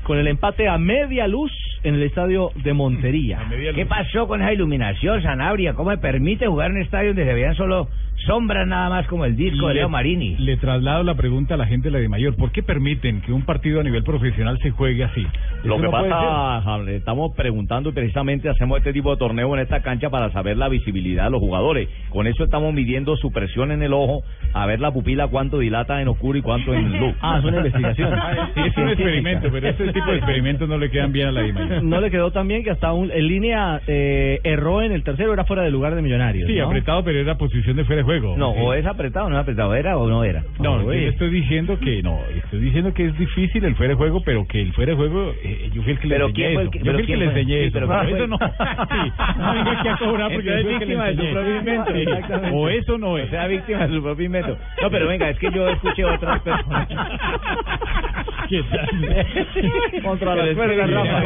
con el empate a media luz en el estadio de Montería. ¿Qué pasó con esa iluminación, Sanabria? ¿Cómo me permite jugar en un estadio donde se veían solo sombras nada más como el disco de Le- Leo Marini? Le traslado la pregunta a la gente de la de Mayor. ¿Por qué permiten que un partido a nivel profesional se juegue así? Lo que no pasa, Hamlet, estamos preguntando y precisamente hacemos este tipo de torneo en esta cancha para saber la visibilidad de los jugadores. Con eso estamos midiendo su presión en el ojo, a ver la pupila cuánto dilata en oscuro y cuánto en luz. Ah, es una investigación. Sí, es un experimento, pero ese tipo de experimentos no le quedan bien a la de Mayor. No le quedó tan bien que hasta un, en línea eh, erró en el tercero, era fuera de lugar de Millonarios. Sí, ¿no? apretado, pero era posición de fuera de juego. No, Eh, o es apretado no es apretado, ¿era o no era? No, yo estoy diciendo que no, estoy diciendo que es difícil el fuera de juego, pero que el fuera de juego, eh, yo fui el que le enseñé ¿quién fue el eso. yo pero fui el que le enseñé eso. pero eso no. Sí, no venga aquí a cobrar porque es víctima de su propio invento. Sí. O eso no es. O sea, víctima de su propio invento. No, pero venga, es que yo escuché otras personas. ¿Qué tal? Contra las cuerdas, Rafa,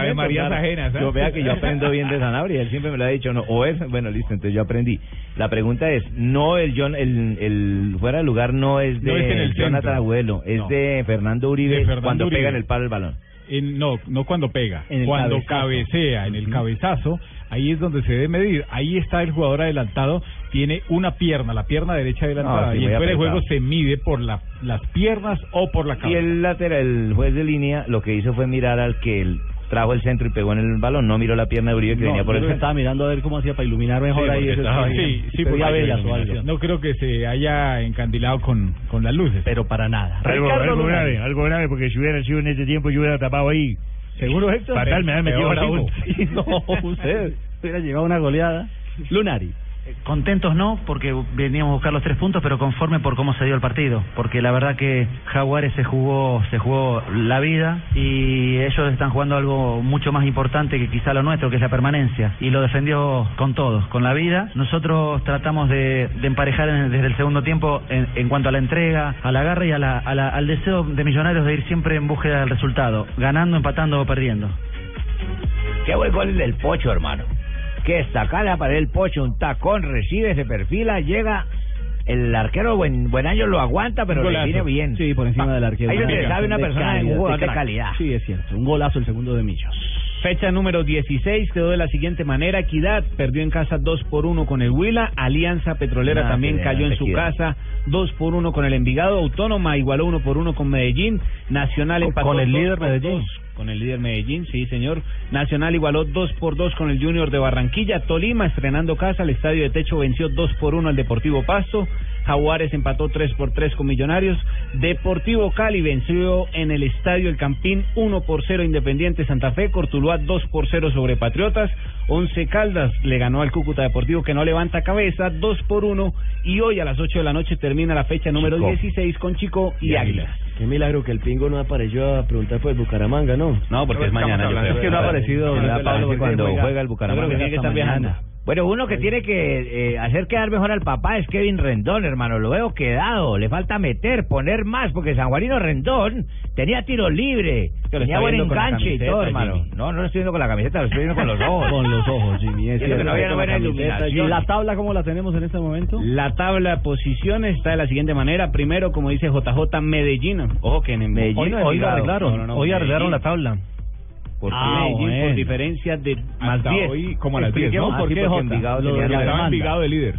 Ave Marías ajenas. Yo vea que yo aprendo bien de Sanabria, él siempre me lo ha dicho, no, o es, bueno, listo, entonces yo aprendí. La pregunta es, no el John, el, el fuera de lugar no es de No es Jonathan. Abuelo, es No. de Fernando Uribe De Fernando cuando Uribe. pega en el palo el balón. En- no, no cuando pega, cuando cabezazo. cabecea, en el cabezazo, ahí es donde se debe medir. Ahí está el jugador adelantado, tiene una pierna, la pierna derecha adelantada, No, sí, y el muy fuera de juego se mide por la, las piernas o por la Y cabeza. el lateral, el juez de línea, lo que hizo fue mirar al que el trajo el centro y pegó en el balón, no miró la pierna de Uribe que No, venía por el centro. estaba mirando a ver cómo hacía para iluminar mejor Sí, ahí. estaba- sí, sí, algo. iluminación. No creo que se haya encandilado con, con las luces. Pero para nada. Algo- grave, Algo grave, porque si hubiera sido en ese tiempo, yo hubiera tapado ahí. ¿Seguro, Héctor? Fatal, me había metido la última. No, usted hubiera llevado una goleada. Lunari. Contentos no, porque veníamos a buscar los tres puntos, pero conforme por cómo se dio el partido, porque la verdad que Jaguares se jugó, se jugó la vida y ellos están jugando algo mucho más importante que quizá lo nuestro, que es la permanencia, y lo defendió con todo, con la vida. Nosotros tratamos de, emparejar en- desde el segundo tiempo en, en cuanto a la entrega, a la garra y a la- a la- al deseo de Millonarios de ir siempre en búsqueda del resultado, ganando, empatando o perdiendo. Qué buen gol el del Pocho, hermano. Que está la pared el Pocho, un tacón, recibe, se perfila, llega. El arquero buen, buen año lo aguanta, pero le viene bien. Sí, por encima del arquero. Ahí donde sabe una De persona de calidad, un jugador de crack. calidad. Sí, es cierto. Un golazo el segundo de Millos. Fecha número 16 quedó de la siguiente manera. Equidad perdió en casa 2 por 1 con el Huila. Alianza Petrolera Nada también cayó en su Equidad. casa 2 por 1 con el Envigado. Autónoma igualó 1 por 1 con Medellín. Nacional Con- empató con el líder Medellín. dos Con el líder Medellín, sí señor. Nacional igualó 2 por 2 con el Junior de Barranquilla. Tolima estrenando casa. El Estadio de Techo venció 2 por 1 al Deportivo Pasto. Jaguares empató 3 por 3 con Millonarios. Deportivo Cali venció en el Estadio El Campín 1 por 0 Independiente Santa Fe. Cortuluá 2 por 0 sobre Patriotas. Once Caldas le ganó al Cúcuta Deportivo que no levanta cabeza 2 por 1. Y hoy a las 8 de la noche termina la fecha número Chico. 16 con Chico y, Y Águilas. Qué milagro que el Pingo no apareció a preguntar por el Bucaramanga, ¿no? No, porque es mañana. yo creo. Es que no ha aparecido Pablo cuando juega el Bucaramanga. Yo creo que tiene que estar viajando. Bueno, uno que tiene que eh, hacer quedar mejor al papá es Kevin Rendón, hermano. Lo veo quedado. Le falta meter, poner más, porque San Juanino Rendón tenía tiro libre, tenía buen enganche y todo, hermano. Jimmy. No, no lo estoy viendo con la camiseta, lo estoy viendo con los ojos. Con los ojos, Jimmy. Es cierto. no había Con la buena camiseta. iluminación. ¿Y la tabla cómo la tenemos en este momento? La tabla posiciones está de la siguiente manera. Primero, como dice JJ, Medellín. Ojo que en Medellín. Hoy- hoy arreglaron, No, no, no, hoy arreglaron la tabla. Por Ah, Medellín por diferencia de más Hasta 10. hoy como a las 10, ¿no? Ah, por sí, qué. Envigado Lo. Envigado de líder.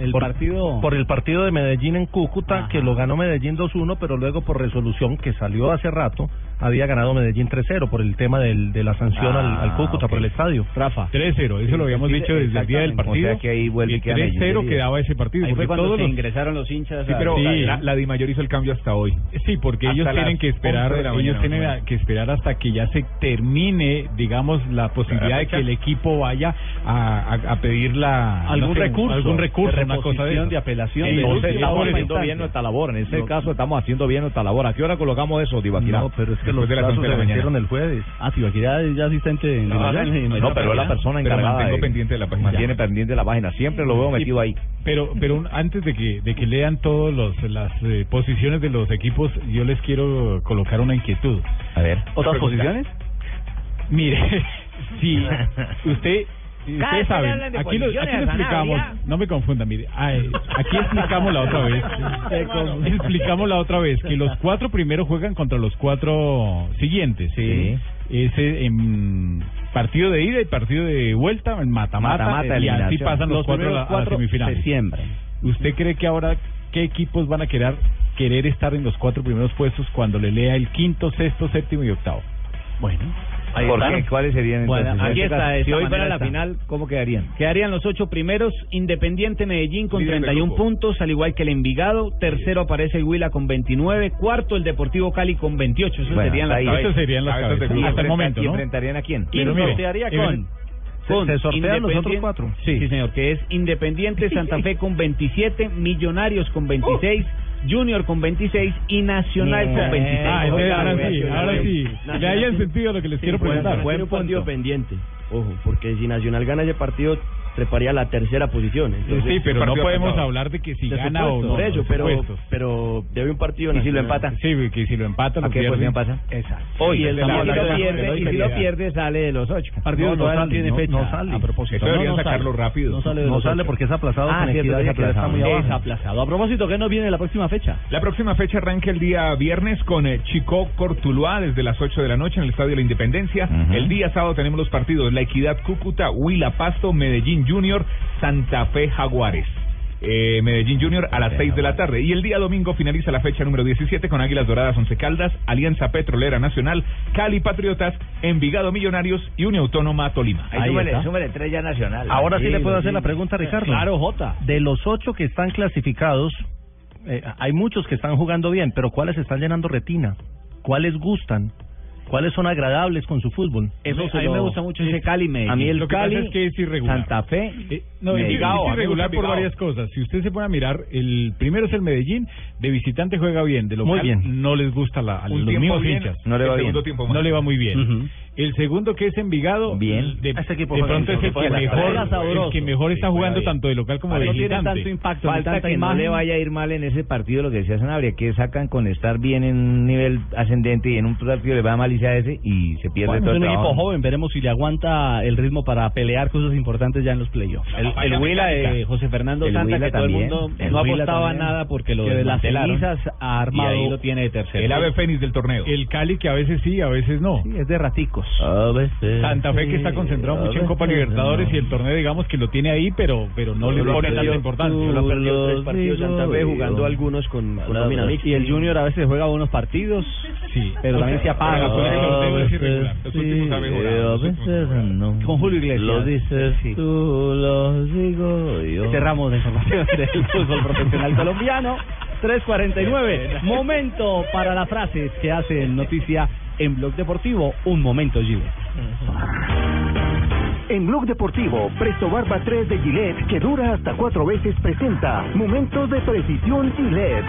El por, partido por el partido de Medellín en Cúcuta, que lo ganó Medellín 2-1, pero luego por resolución que salió hace rato, había ganado Medellín 3-0 por el tema del, de la sanción al, al Cúcuta por el estadio. Rafa. 3-0, eso lo habíamos dicho desde el día del partido. O sea que ahí vuelve y y queda Medellín 3-0 de quedaba ese partido. Ahí fue cuando todos se los- ingresaron los hinchas. Sí, pero Sí. la, la Di Mayor hizo el cambio hasta hoy. Sí, porque Hasta ellos tienen que esperar, 11 de la ellos mañana, tienen que esperar hasta que ya se termine, digamos, la posibilidad de que el equipo vaya a, a, a pedir la Algún no sé, recurso, algún recurso, de una cosa de, de apelación, Sí, de- entonces, estamos haciendo bien nuestra labor. En ese caso estamos haciendo bien nuestra labor. ¿A qué hora colocamos eso, Tibaquirá? No, pero es que Los de 11 de se la mañana. el jueves. Ah, Tibaquirá es ya asistente en No, no, pero es la persona Pero encargada mantengo de- pendiente de la página. Mantiene pendiente de la página. Siempre lo veo metido ahí. Pero, pero un- antes de que, de que lean todas las eh, posiciones de los equipos, yo les quiero colocar una inquietud. A ver. ¿Otras posiciones? Mire, si usted... Cada vez Ustedes saben, aquí lo, aquí lo explicamos, no me confunda, mire, ay, aquí explicamos la otra vez, explicamos la otra vez que los cuatro primeros juegan contra los cuatro siguientes, Sí. ese en partido de ida y partido de vuelta, en mata-mata, Mata-mata, y así pasan los, Los cuatro a la, primeros a cuatro semifinales. se siembran. ¿Usted cree que ahora qué equipos van a querer querer estar en los cuatro primeros puestos cuando le lea el quinto, sexto, séptimo y octavo? Bueno, Ahí ¿Por qué? ¿Cuáles serían Bueno, entonces? aquí En este está, Si hoy fuera la está. final, ¿cómo quedarían? Quedarían los ocho primeros, Independiente Medellín con Líder del 31 grupo. puntos, al igual que el Envigado. Tercero aparece el Huila con 29. Cuarto el Deportivo Cali con 28. Esos Bueno, serían las cabezas. Esas serían las Cabezas cabezas grupo. hasta el ¿Y momento, ¿no? enfrentarían a quién? Y sortearía con, con se sortean los otros cuatro. Sí. señor, que es Independiente Santa Fe con 27, Millonarios con 26, Junior con 26 y Nacional con 26. Ah, entonces Oiga, ahora sí, ahora sí. Le hayan tiene- sentido lo que les Sí, quiero preguntar. Buen partido pendiente. Ojo, porque si Nacional gana ese partido, treparía a la tercera posición. Entonces, sí, pero no podemos apretado. hablar de que si De gana o supuesto, no. Por eso, pero, supuesto. pero debe un partido ¿Y si lo empata? Sí, que si lo empata, lo ¿A qué pierde. posición pasa? Exacto. Hoy, Sí, y, lo de- pierde, de y si lo pierde, sale de los ocho. partido No, no sale, tiene no- fecha. no sale. A propósito. Eso deberían sale. sacarlo rápido. No sale, No sale porque es aplazado Ah, cierto, es Equidad está muy aplazado. abajo. Es aplazado. A propósito, ¿qué nos viene la próxima fecha? La próxima fecha arranca el día viernes con eh, Chico Cortuluá desde las 8 de la noche en el Estadio de la Independencia. El día sábado tenemos los partidos La Equidad Cúcuta, Huila Pasto, Medellín Junior, Santa Fe Jaguares. eh, Medellín Junior a las 6 de la tarde. Y el día domingo finaliza la fecha número 17 con Águilas Doradas Once Caldas, Alianza Petrolera Nacional, Cali Patriotas, Envigado Millonarios y Unión Autónoma Tolima. Ahí súmele, súmele tres ya nacional. Ahora sí, le puedo hacer la pregunta, Ricardo. Claro, Jota. De los ocho que están clasificados, eh, hay muchos que están jugando bien, pero ¿cuáles están llenando retina? ¿Cuáles gustan? ¿Cuáles son agradables con su fútbol? Eso a mí me gusta mucho ese Cali Medellín. A mí el Lo que Cali, pasa es que es irregular. Santa Fe, Eh, no, es, irregular por varias cosas. Si usted se pone a mirar, el primero es el Medellín, de visitante juega bien, de local Muy bien. no les gusta la, a los mismos hinchas. no le va bien. tiempo no le va muy bien. El segundo que es Envigado, Bien. de, Ese equipo de pronto es el que mejor, el que mejor está Sí, jugando tanto de local como de No tiene visitante. tanto impacto, Falta tanta que no imagen. le vaya a ir mal en ese partido, lo que decía Sanabria, que sacan con estar bien en un nivel ascendente y en un partido le va mal y sea ese y se pierde Bueno, todo es un trabajo. equipo joven, veremos si le aguanta el ritmo para pelear cosas importantes ya en los playoffs. El, el Huila de José Fernando El Santa, Huila que todo el también, mundo el no Huila apostaba también. nada porque lo Que de las cenizas ha armado y ahí lo tiene de tercero. El ave fénix del torneo. El Cali que a veces sí, a veces no. es de Santa Fe que está concentrado mucho en Copa Libertadores y el torneo digamos que lo tiene ahí, pero pero no le pone tanta importancia. solo perdió tres partidos Santa Fe jugando algunos con. Y el Junior a veces juega buenos partidos, sí. pero también se apaga. Ha. Con Julio Iglesias. Lo dices Sí. tú, lo digo yo. Cerramos la información del fútbol profesional colombiano. 3.49. Momento para las frases que hacen noticia en Blog Deportivo. Un momento, Gilles. En Blog Deportivo, Presto Barba 3 de Gillette, que dura hasta cuatro veces, presenta Momentos de Precisión Gillette.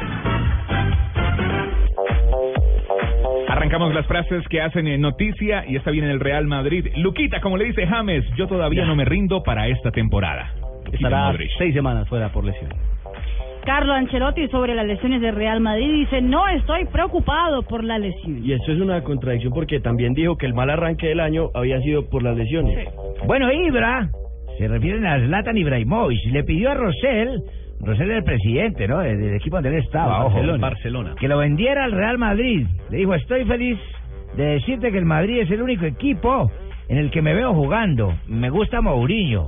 Arrancamos las frases que hacen en noticia y esta viene en el Real Madrid. Luquita, como le dice James, yo todavía no me rindo para esta temporada. Estará seis semanas fuera por lesión. Carlo Ancelotti sobre las lesiones de Real Madrid dice, no estoy preocupado por la lesión. Y eso es una contradicción porque también dijo que el mal arranque del año había sido por las lesiones. Bueno, Ibra, se refieren a Zlatan Ibrahimovic, le pidió a Rosell, Rosell era el presidente, ¿no? Del, del equipo donde él estaba, ojo, Barcelona. Barcelona. que lo vendiera al Real Madrid. Le dijo, estoy feliz de decirte que el Madrid es el único equipo en el que me veo jugando. Me gusta Mourinho.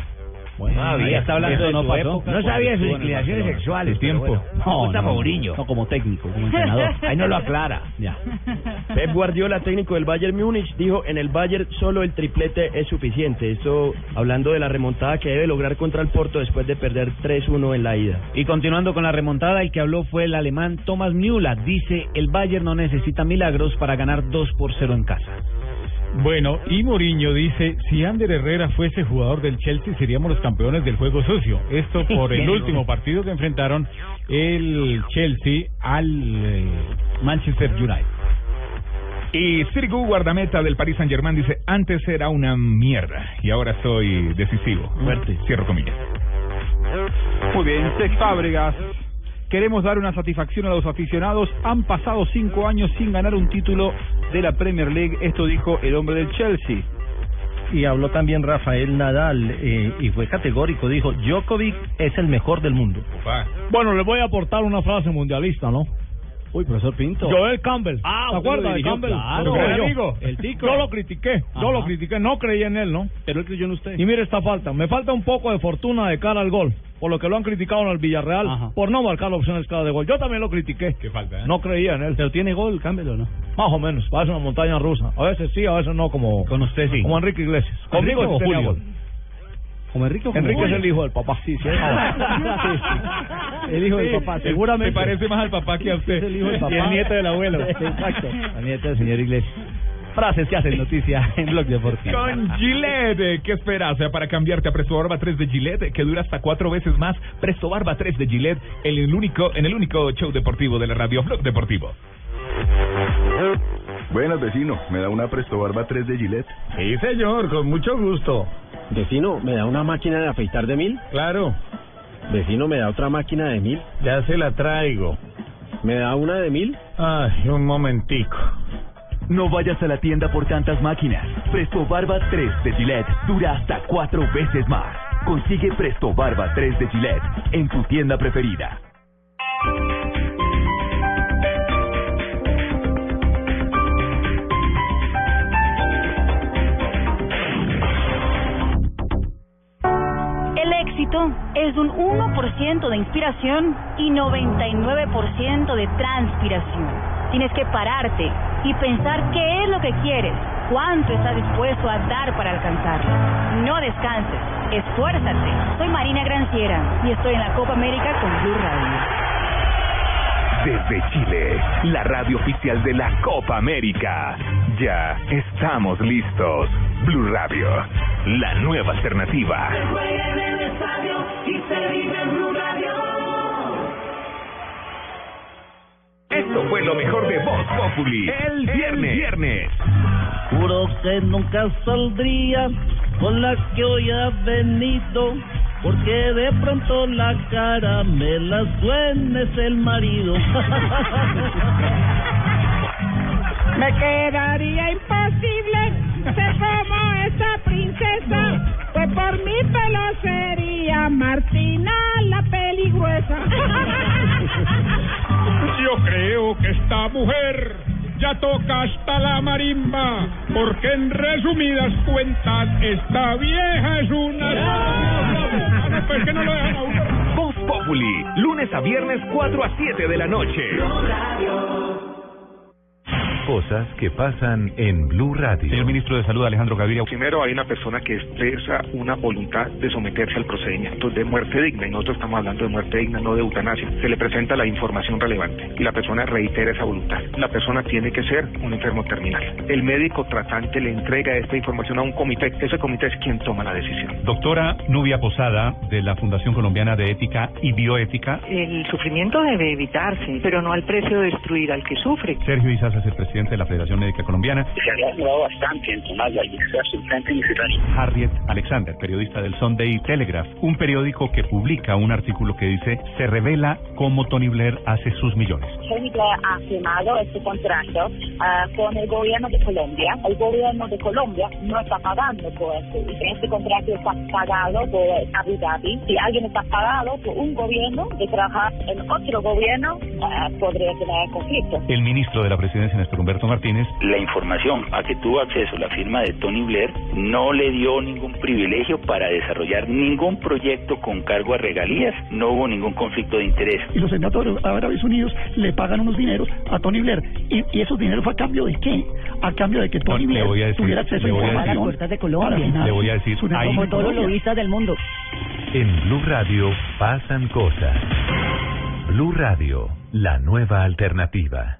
Bueno, No había. ya está hablando Eso no pasó. No sabía de sus inclinaciones sexuales. Tiempo. bueno, gusta Mourinho. No como técnico, como entrenador. Ahí no lo aclara. Ya. Pep Guardiola, técnico del Bayern Múnich, dijo en el Bayern solo el triplete es suficiente. Esto hablando de la remontada que debe lograr contra el Porto después de perder 3-1 en la ida. Y continuando con la remontada, el que habló fue el alemán Thomas Müller. Dice, el Bayern no necesita milagros para ganar 2 por 0 en casa. Bueno, y Mourinho dice, si Ander Herrera fuese jugador del Chelsea seríamos los campeones del juego sucio. Esto por el último partido que enfrentaron el Chelsea al eh, Manchester United. Y Sirigu, guardameta del Paris Saint Germain, dice, antes era una mierda y ahora soy decisivo. Fuerte. Cierro comillas. Muy bien, Sex Fábregas. Queremos dar una satisfacción a los aficionados. Han pasado cinco años sin ganar un título de la Premier League. Esto dijo el hombre del Chelsea. Y habló también Rafael Nadal eh, y fue categórico, dijo, Djokovic es el mejor del mundo. Bueno, le voy a aportar una frase mundialista, ¿no? Uy, profesor Pinto. Joel Campbell. Ah, ¿Se usted lo acuerda de Campbell? claro. Yo. amigo. El tico. Yo lo critiqué, yo lo critiqué, no creí en él, ¿no? Pero él creyó en usted. Y mire esta falta, me falta un poco de fortuna de cara al gol, por lo que lo han criticado en el Villarreal, Ajá. por no marcar opciones cara de gol. Yo también lo critiqué. Qué falta, ¿eh? No creía en él. Pero tiene gol, Campbell o no. Más o menos, parece una montaña rusa. A veces sí, a veces no, como, Con usted sí. como Enrique Iglesias. ¿Enrique Conmigo o Julio? gol. ¿Como Enrique como Enrique es el hijo del papá. Sí, sí. El hijo del papá. se- seguramente. Se parece más al papá que a usted. Es el hijo del papá. Y el nieto del abuelo. Exacto. La nieta del señor Iglesias. Frases que hacen noticia en Blog Deportivo. Con Gillette, ¿qué esperas O sea, para cambiarte a Presto Barba 3 de Gillette, que dura hasta cuatro veces más? Presto Barba 3 de Gillette, en el único, en el único show deportivo de la radio Blog Deportivo. Buenas, vecino. ¿Me da una Presto Barba 3 de Gillette? Sí, señor, con mucho gusto. Vecino, ¿me da una máquina de afeitar de mil? Claro, Vecino, ¿me da otra máquina de mil? ya se la traigo. ¿Me da una de mil? Ay, un momentico. No vayas a la tienda por tantas máquinas. Presto Barba 3 de Gillette dura hasta cuatro veces más. Consigue Presto Barba 3 de Gillette en tu tienda preferida. El éxito es un 1% de inspiración y 99% de transpiración. Tienes que pararte y pensar qué es lo que quieres, cuánto estás dispuesto a dar para alcanzarlo. No descanses, esfuérzate. Soy Marina Granciera y estoy en la Copa América con Blue Radio. Desde Chile, la radio oficial de la Copa América. Ya estamos listos. Blue Radio, la nueva alternativa. Esto fue lo mejor de Voz Populi. El viernes. viernes. Juro que nunca saldría con la que hoy ha venido, porque de pronto la cara me la suena es el marido. Me quedaría imposible ser como esa princesa, pues por mi pelo sería Martina la peligruesa. Yo creo que esta mujer ya toca hasta la marimba, porque en resumidas cuentas, esta vieja es una... Pues que no lo dejan a uno. Voz Populi, lunes a viernes 4 a 7 de la noche. Cosas que pasan en Blue Radio. Señor ministro de Salud, Alejandro Gaviria. Primero hay una persona que expresa una voluntad de someterse al procedimiento de muerte digna y nosotros estamos hablando de muerte digna, no de eutanasia. Se le presenta la información relevante y la persona reitera esa voluntad. La persona tiene que ser un enfermo terminal. El médico tratante le entrega esta información a un comité. Ese comité es quien toma la decisión. Doctora Nubia Posada, de la Fundación Colombiana de Ética y Bioética. El sufrimiento debe evitarse, pero no al precio de destruir al que sufre. Sergio Isazas, el presidente de la Federación Médica Colombiana. Se ha demorado bastante en tomar la absolutamente. Harriet Alexander, periodista del Sunday Telegraph, un periódico que publica un artículo que dice se revela cómo Tony Blair hace sus millones. Tony Blair ha firmado este contrato ah, con el gobierno de Colombia. El gobierno de Colombia no está pagando por esto. Este contrato está pagado por Abu Dhabi. Si alguien está pagado por un gobierno de trabajar en otro gobierno, ah, podría tener conflicto. El ministro de la Presidencia, Néstor Humberto Martínez. La información a que tuvo acceso la firma de Tony Blair no le dio ningún privilegio para desarrollar ningún proyecto con cargo a regalías. No hubo ningún conflicto de interés. Y los senadores Árabes Unidos le pagan unos dineros a Tony Blair. ¿Y, y esos dineros fue a cambio de qué? A cambio de que Tony Blair voy a decir- tuviera acceso a le voy a información. decir- para puertas de financiar Le voy a decir, Como en todos los Colombia. lobistas del mundo. En Blue Radio pasan cosas. Blue Radio, la nueva alternativa.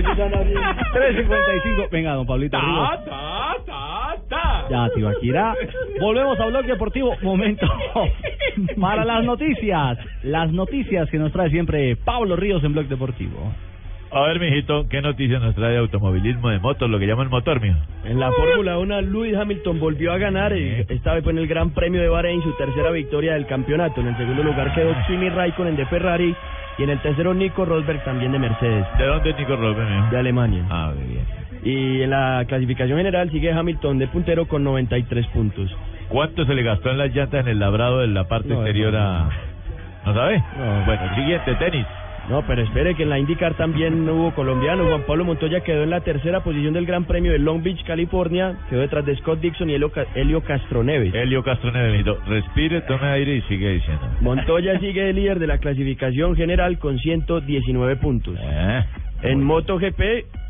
3.55. Venga, don Pablito Ríos. Ya, Tibaquira. Volvemos a Blog Deportivo. Momento para las noticias. Las noticias que nos trae siempre Pablo Ríos en Blog Deportivo. A ver, mijito, ¿qué noticias nos trae de automovilismo de motos, lo que llaman motor, mijo? En la Fórmula 1, Lewis Hamilton volvió a ganar. eh, Esta vez fue en el Gran Premio de Bahrein, su tercera victoria del campeonato. En el segundo lugar quedó Kimi Raikkonen de Ferrari. Y en el tercero, Nico Rosberg también de Mercedes. ¿De dónde es Nico Rosberg, mijo? De Alemania. Ah, muy bien. Y en la clasificación general sigue Hamilton de puntero con 93 puntos. ¿Cuánto se le gastó en las llantas en el labrado de la parte No, exterior a... ¿No sabe? No. Bueno, siguiente, tenis. No, pero espere que en la IndyCar también hubo colombiano. Juan Pablo Montoya quedó en la tercera posición del Gran Premio de Long Beach, California. Quedó detrás de Scott Dixon y Helio, Helio Castroneves. Helio Castroneves. Respire, tome aire y sigue diciendo. Montoya sigue de líder de la clasificación general con 119 puntos. Eh, En MotoGP,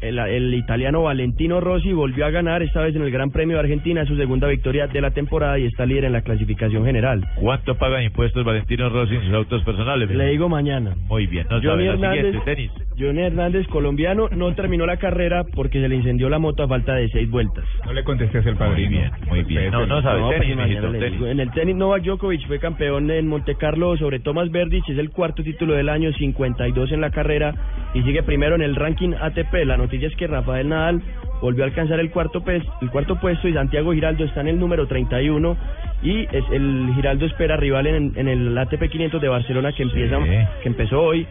el, el italiano Valentino Rossi volvió a ganar, esta vez en el Gran Premio de Argentina, su segunda victoria de la temporada y está líder en la clasificación general. ¿Cuánto pagan impuestos Valentino Rossi en sus autos personales? Le digo mañana. Muy bien, no Johnny sabe. La Hernández, siguiente, tenis. Johnny Hernández, colombiano, no terminó la carrera porque se le incendió la moto a falta de seis vueltas. No le contesté hacia el padrino. Muy bien, muy bien. No, no sabe. No, pues tenis, mañana tenis. digo. En el tenis, Novak Djokovic fue campeón en Monte Carlo sobre Thomas Berdych, es el cuarto título del año, 52 en la carrera y sigue primero en el ranking ATP. La noticia es que Rafael Nadal volvió a alcanzar el cuarto, pes- el cuarto puesto y Santiago Giraldo está en el número 31 y es el Giraldo espera rival en, en el ATP 500 de Barcelona que empieza Sí. que empezó hoy.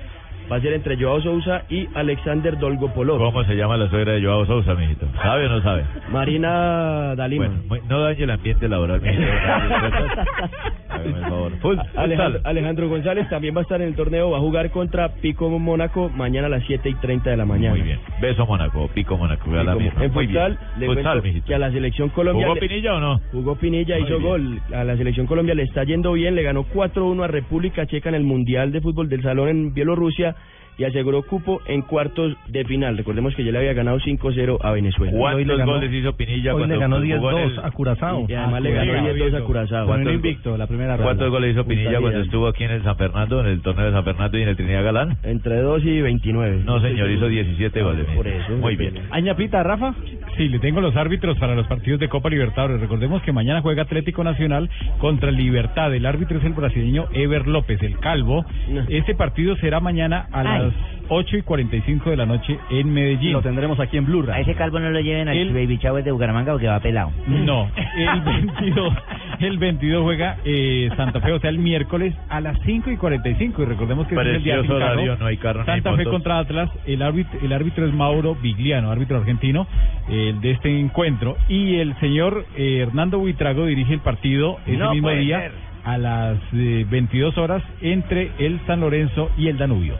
Va a ser entre Joao Sousa y Alexander Dolgopolov. ¿Cómo se llama la suegra de Joao Sousa, mijito? ¿Sabe o no sabe? Marina Dalima. Bueno, muy- no dañe el ambiente laboral, mijito. Alejandro, González también va a estar en el torneo, va a jugar contra Pico Mónaco mañana a las 7 y 30 de la mañana. Muy bien. Beso Mónaco, pico Mónaco. a la Pico- misma. en futsal, le Futsal, cuento que a la selección Colombia... ¿Jugó Pinilla o no? Jugó Pinilla, Muy hizo bien. gol. A la selección Colombia le está yendo bien, le ganó 4-1 a República Checa en el Mundial de Fútbol del Salón en Bielorrusia y aseguró cupo en cuartos de final. Recordemos que ya le había ganado 5-0 a Venezuela. ¿Cuántos goles hizo Pinilla hoy cuando le ganó jugó en 10-2 el- a Curazao. Y además le ganó Ah, 10-2 a Curazao. ¿Cuántos Con un go- invicto, la primera ¿Cuántos ronda. goles hizo Pinilla cuando estuvo aquí en el San Fernando, en el torneo de San Fernando y en el Trinidad Galán? Entre 2 y 29. No, señor, hizo 17 goles. Por eso. Muy bien. ¿Añapita, Rafa? Sí, le tengo los árbitros para los partidos de Copa Libertadores. Recordemos que mañana juega Atlético Nacional contra Libertad. El árbitro es el brasileño Ever López, el calvo. Este partido será mañana a Ay. las 8 y 45 de la noche en Medellín. Lo tendremos aquí en Blue A ese calvo no lo lleven al El- Baby Chávez de Bucaramanga porque va pelado. No, el 22, el 22 juega eh, Santa Fe, o sea, el miércoles a las 5 y 45. Y recordemos que es el día carro. horario, no hay carro, no hay Santa Fe contra Atlas. El árbitro, el árbitro es Mauro Vigliano, árbitro argentino el de este encuentro. Y el señor eh, Hernando Buitrago dirige el partido ese No mismo día ser. a las eh, 22 horas entre el San Lorenzo y el Danubio.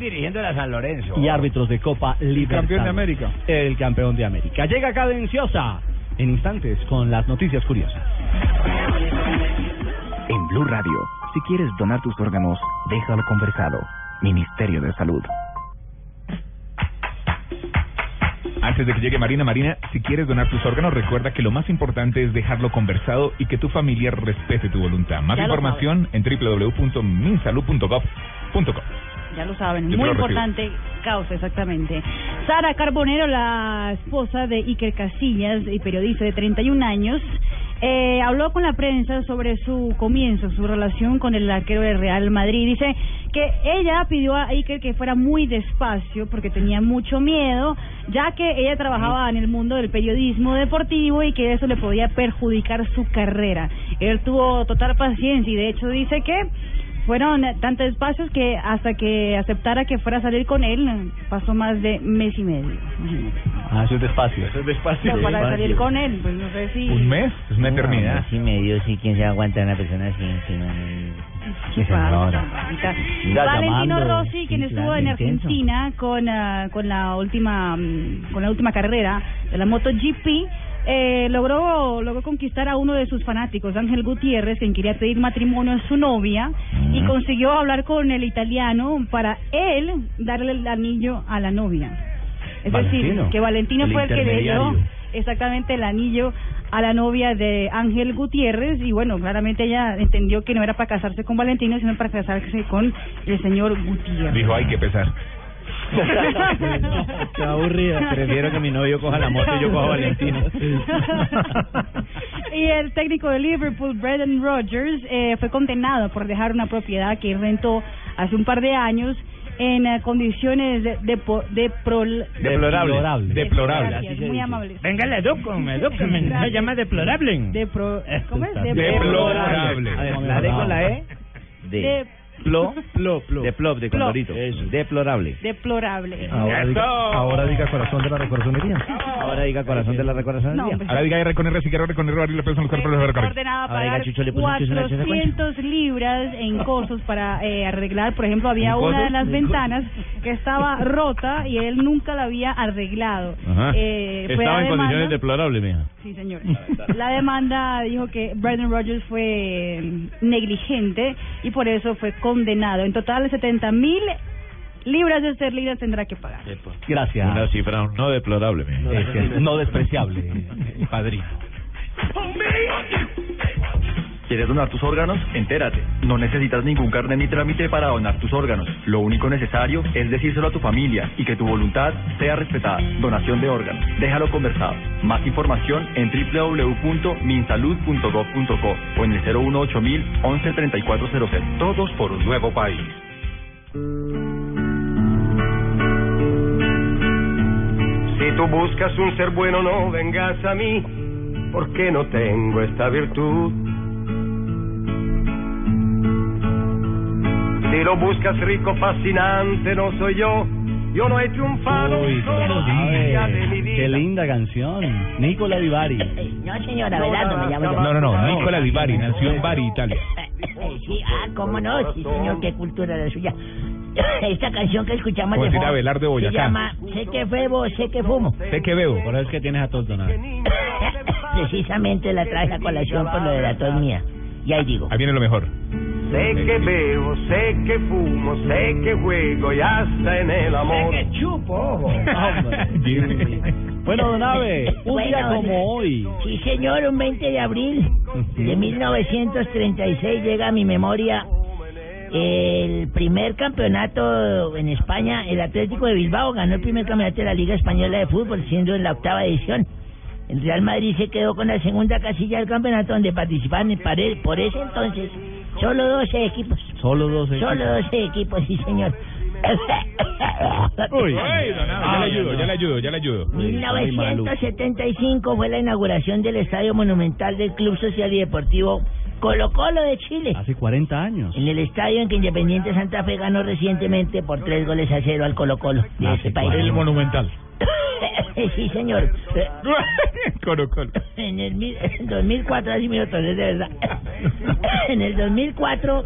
Dirigiendo a San Lorenzo. Y árbitros de Copa Libertadores. campeón de América. El campeón de América. Llega Cadenciosa en instantes con las noticias curiosas. En Blue Radio, si quieres donar tus órganos, déjalo conversado. Ministerio de Salud. Antes de que llegue Marina, Marina, si quieres donar tus órganos, recuerda que lo más importante es dejarlo conversado y que tu familia respete tu voluntad. Más Ya información en www.minsalud.gov.co. Ya lo saben, Yo muy importante causa, exactamente. Sara Carbonero, la esposa de Iker Casillas y periodista de 31 años, eh, habló con la prensa sobre su comienzo, su relación con el arquero del Real Madrid. Dice que ella pidió a Iker que fuera muy despacio porque tenía mucho miedo, ya que ella trabajaba en el mundo del periodismo deportivo y que eso le podía perjudicar su carrera. Él tuvo total paciencia y de hecho dice que fueron tantos espacios que hasta que aceptara que fuera a salir con él pasó más de mes y medio. Ah, eso es despacio. Eso es despacio. Pero para salir con él, pues no sé si... ¿Un mes? Es una eternidad. Sí, medio, sí, ¿quién se aguanta una persona así encima? Y Está Valentino. Rossi, quien Sí, estuvo claro, en. Argentina con ah, con la última mm, con la última carrera de la MotoGP, eh, logró logró conquistar a uno de sus fanáticos, Ángel Gutiérrez, quien quería pedir matrimonio a su novia y consiguió hablar con el italiano para él darle el anillo a la novia. Es decir, que Valentino el fue el que le dio exactamente el anillo a la novia de Ángel Gutiérrez y bueno, claramente ella entendió que no era para casarse con Valentino, sino para casarse con el señor Gutiérrez. Dijo, hay que pesar. Qué aburrida. Prefiero que mi novio coja la moto y yo coja a Valentino. y el técnico de Liverpool, Brendan Rodgers, eh, fue condenado por dejar una propiedad que rentó hace un par de años en eh, condiciones de, de, de prol- Deplorable. Deplorable. Gracias, muy amables. Venga, la edúcame. Se Gracias. llama deplorable. Depro- ¿Cómo es? Deplorable. La D con la E. De- Plo, plo, plo. De plop, de condorito. Deplorable. Deplorable. Ahora diga, ahora diga corazón de la recorazonería. Ahora diga corazón de la recorazonería. Ahora diga R con R, si quiero R con R, abrir la persona, los cuerpos, los R ordenada a Ahora diga, pagar Chucho, le puso Chucho en la secuencia. 400 libras en costos para eh, arreglar. Por ejemplo, había ¿En una de las ¿En ventanas que estaba rota y él nunca la había arreglado. Ajá. Eh, fue Estaba en demanda- condiciones deplorables, mija. Sí, señor. La demanda dijo que Brendan Rodgers fue negligente y por eso fue condenado. En total, 70 mil libras de esterlinas tendrá que pagar. Gracias. Una cifra no deplorable, que no despreciable, padrino. ¿Quieres donar tus órganos? Entérate. No necesitas ningún carnet ni trámite para donar tus órganos. Lo único necesario es decírselo a tu familia y que tu voluntad sea respetada. Donación de órganos. Déjalo conversado. Más información en www.minsalud.gov.co o en el 018 11 3400. Todos por un nuevo país. Si tú buscas un ser bueno, no vengas a mí, porque no tengo esta virtud. Si lo buscas rico, fascinante, no soy yo. Yo no he triunfado Uy, solo día de mi vida. qué linda canción. Nicola Di Bari. No, señora, Abelardo, me llamo yo. No, no, no, Nicola Di Bari, nació en Bari, Italia. Sí, ah, cómo no, sí, señor, qué cultura la suya. Esta canción que escuchamos de fondo Abelardo de se Boyacá. llama Sé que bebo, sé que fumo. Sé que bebo. Por eso es que tienes a todos donados. Precisamente la traje a colación por lo de la tos mía. Y ahí digo. Ahí viene lo mejor. Sé que bebo, sé que fumo, sé que juego y hasta en el amor. Sé que chupo, ojo. Bueno, don Abe, un día Bueno, como hoy. Sí, señor, un 20 de abril de 1936 llega a mi memoria el primer campeonato en España. El Atlético de Bilbao ganó el primer campeonato de la Liga Española de Fútbol, siendo en la octava edición. El Real Madrid se quedó con la segunda casilla del campeonato donde participaban por ese entonces solo 12 equipos. Solo 12 Solo 12 equipos, sí, señor. Uy, ya le ayudo, ya le ayudo, ya le ayudo. 1975 fue la inauguración del Estadio Monumental del Club Social y Deportivo Colo Colo de Chile. Hace 40 años. En el estadio en que Independiente Santa Fe ganó recientemente por tres goles a cero al Colo Colo de ese país. El Monumental. Sí, señor. Colo, colo. En el mil- en 2004, así minutos, es de verdad. en el 2004,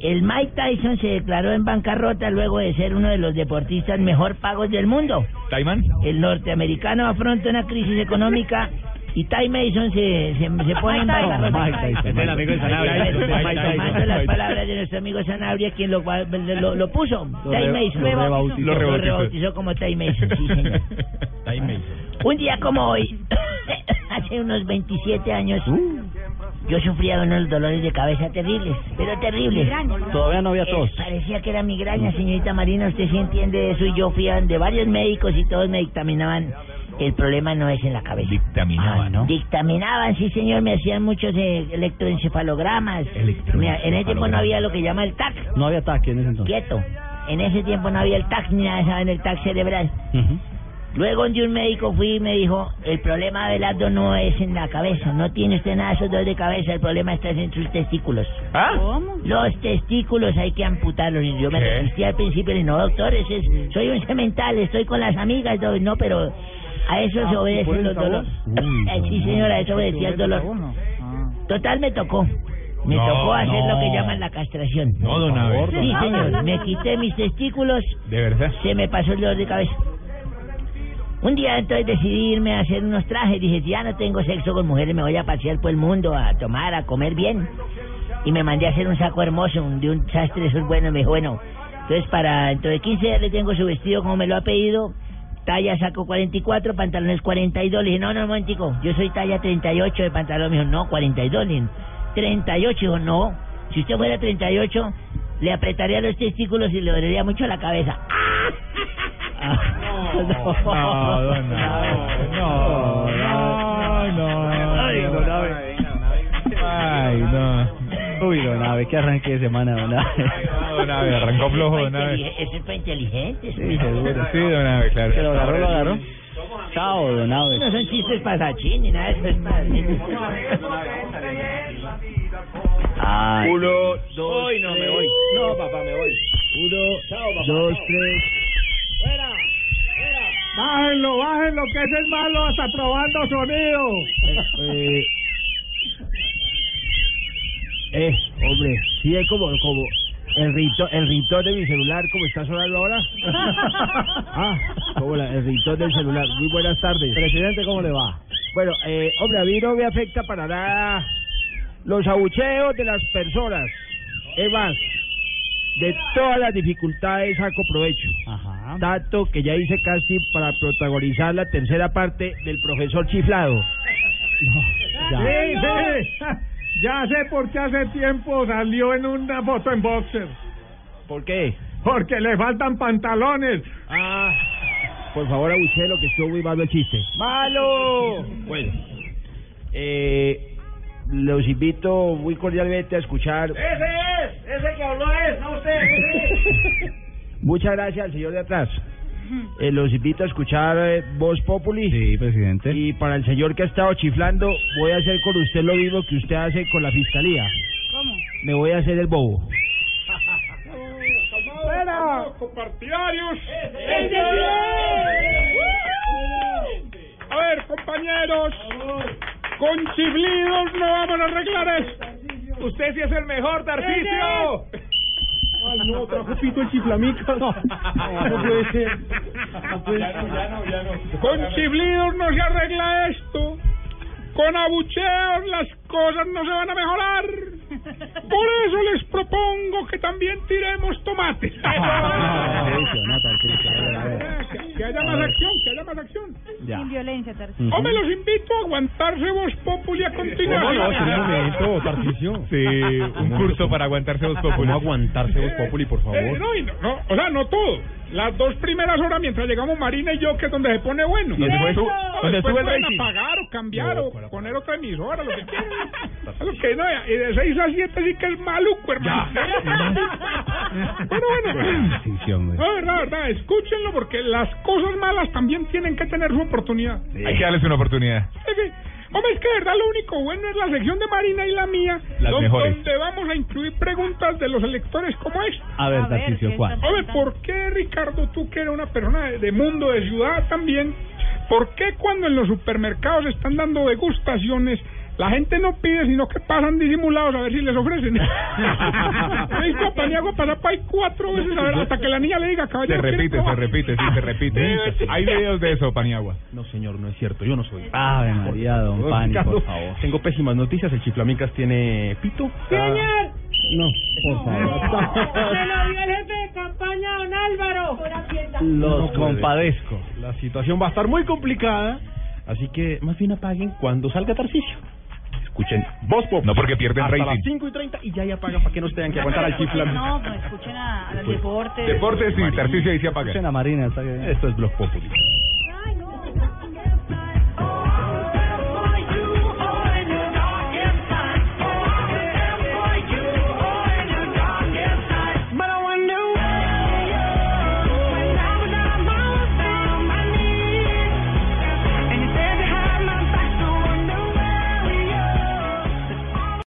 el Mike Tyson se declaró en bancarrota luego de ser uno de los deportistas mejor pagos del mundo. ¿Taiman? El norteamericano afronta una crisis económica y Ty Mason se, se, se pone en bancarrota. Mike Tyson. Es el amigo de Sanabria. Tomando las palabras de nuestro amigo Sanabria, quien lo, lo, lo puso. Ty Mason. lo rebautizó. Lo rebautizó. como Ty Mason, sí, señor. Un día como hoy, hace unos 27 años, yo sufría de unos dolores de cabeza terribles, pero terribles. Todavía no había tos. Eh, parecía que era migraña, señorita Marina, usted sí entiende eso y yo fui a de varios médicos y todos me dictaminaban. El problema no es en la cabeza. Dictaminaban, ¿no? Dictaminaban, sí señor, me hacían muchos eh, electroencefalogramas. Mira, en ese tiempo no había lo que llama el TAC, No había ataque en ese entonces. quieto. En ese tiempo no había el TAC ni nada, ¿saben? El TAC cerebral. Luego donde un médico fui y me dijo, el problema de Abelardo no es en la cabeza, no tiene usted nada de esos dolores de cabeza, el problema está en sus testículos. ¿Ah? Los testículos hay que amputarlos. Y yo me resistí al principio y dije, no, doctor, ese es- soy un cemental, estoy con las amigas, no, pero a eso se obedecen los dolores. Eh, sí, señora, a eso obedecía el dolor. Total, me tocó. Me No, tocó hacer no. lo que llaman la castración. No, don Abe. Sí, señor, me quité mis testículos ¿De verdad? se me pasó el dolor de cabeza. Un día entonces decidí irme a hacer unos trajes. Dije, si ya no tengo sexo con mujeres, me voy a pasear por el mundo, a tomar, a comer bien. Y me mandé a hacer un saco hermoso, un- de un sastre, eso es bueno. Me dijo, bueno, entonces para dentro de 15 días le tengo su vestido como me lo ha pedido. Talla saco 44, pantalones 42. Le dije, no, no, un yo soy talla 38 de pantalón. Me dijo, no, 42. Le dije, 38. Dijo, no, si usted fuera 38, le apretaría los testículos y le dolería mucho la cabeza. Uy, don Abe, qué arranque de semana, don Abe. Don Abe, arrancó flojo, don Abe. Eso es para inteligentes. Sí, seguro. Sí, don Abe, claro. Que lo agarró, lo agarró. Chao, don Abe. No son chistes pasachín ni nada de eso. Es para... Ay. Uno, dos, Hoy no me voy. No, papá, me voy. Uno, dos, tres. Bájenlo, bájenlo, que ese es malo hasta probando sonido. Eh, eh, hombre, sí es como, como el rito, el ringtone de mi celular, como está sonando ahora. ah, como la- el ringtone del celular. Muy buenas tardes. Presidente, ¿cómo le va? Bueno, eh, hombre, a mí no me afecta para nada los abucheos de las personas. Es más, de todas las dificultades saco provecho. Tanto que ya hice casting para protagonizar la tercera parte del profesor chiflado. Sí, sí. Ya sé por qué hace tiempo salió en una foto en boxer. ¿Por qué? Porque le faltan pantalones. Ah, por favor, abuchelo, que estuvo muy malo el chiste. ¡Malo! Bueno, eh, los invito muy cordialmente a escuchar. Ese es, ese que habló es, no usted. Muchas gracias al señor de atrás. Eh, los invito a escuchar eh, Voz Populi. Sí, presidente. Y para el señor que ha estado chiflando, voy a hacer con usted lo mismo que usted hace con la fiscalía. ¿Cómo? Me voy a hacer el bobo. copartidarios. A ver, compañeros, con chiflidos no vamos a arreglar esto. Usted sí es el mejor, Tarcisio. Ay, no, trajo pito el chiflamica. No, no puede ser. Con chiflidos no se arregla esto. Con abucheos las cosas no se van a mejorar. Por eso les propongo que también tiremos tomates. Que- haya más acción, que haya más acción. Sin violencia, Tarcisio. Hombre, los invito a aguantarse vos populi a continuar. ¿Cómo no? Espera un momento, Tarcisio. Sí, un curso para aguantarse dos populi. ¿Cómo aguantarse dos populi, por favor? Eh, no, no, no, o sea, no todo. Las dos primeras horas mientras llegamos Marina y yo, que es donde se pone bueno. ¿Y después tú- No, donde después pueden apagar o cambiar o poner otra emisora, lo que quieran. Lo que no, y de 6 a 7 sí que es maluco, hermano. bueno, bueno. No, verdad, verdad, escúchenlo porque las cosas malas también tienen que tener su oportunidad. Hay que darles una oportunidad. Es que, hombre, es que de verdad lo único bueno es la sección de Marina y la mía, Las don- mejores. donde vamos a incluir preguntas de los electores como esta. A ver, Tarcisio, ¿cuál? Hombre, ¿por qué, Ricardo, tú que eres una persona de, de mundo, de ciudad también, por qué cuando en los supermercados están dando degustaciones, la gente no pide, sino que pasan disimulados a ver si les ofrecen? Me dijo a Paniagua pasar para ahí cuatro veces a ver, hasta que la niña le diga, Se caballero, ¿quiere repite, se probar?" repite, sí, se repite. Hay videos de eso, Paniagua. No, señor, no es cierto, yo no soy. Ave María, don Pani, por favor. Tengo pésimas noticias, el chiflamicas tiene pito. Señor, No, por favor. se lo dio el jefe de campaña, don Álvaro. Los compadezco. La situación va a estar muy complicada, así que más bien apaguen cuando salga Tarcisio. Escuchen Voz Pop. No porque pierden Hasta rating. las 5 y 30 y ya ya apagan para que no se tengan que aguantar al chiflam. No, pues escuchen a, a los deportes. Deportes y Tarcisio ahí se apaga. Escuchen a Marina. Esto es Blog Populi.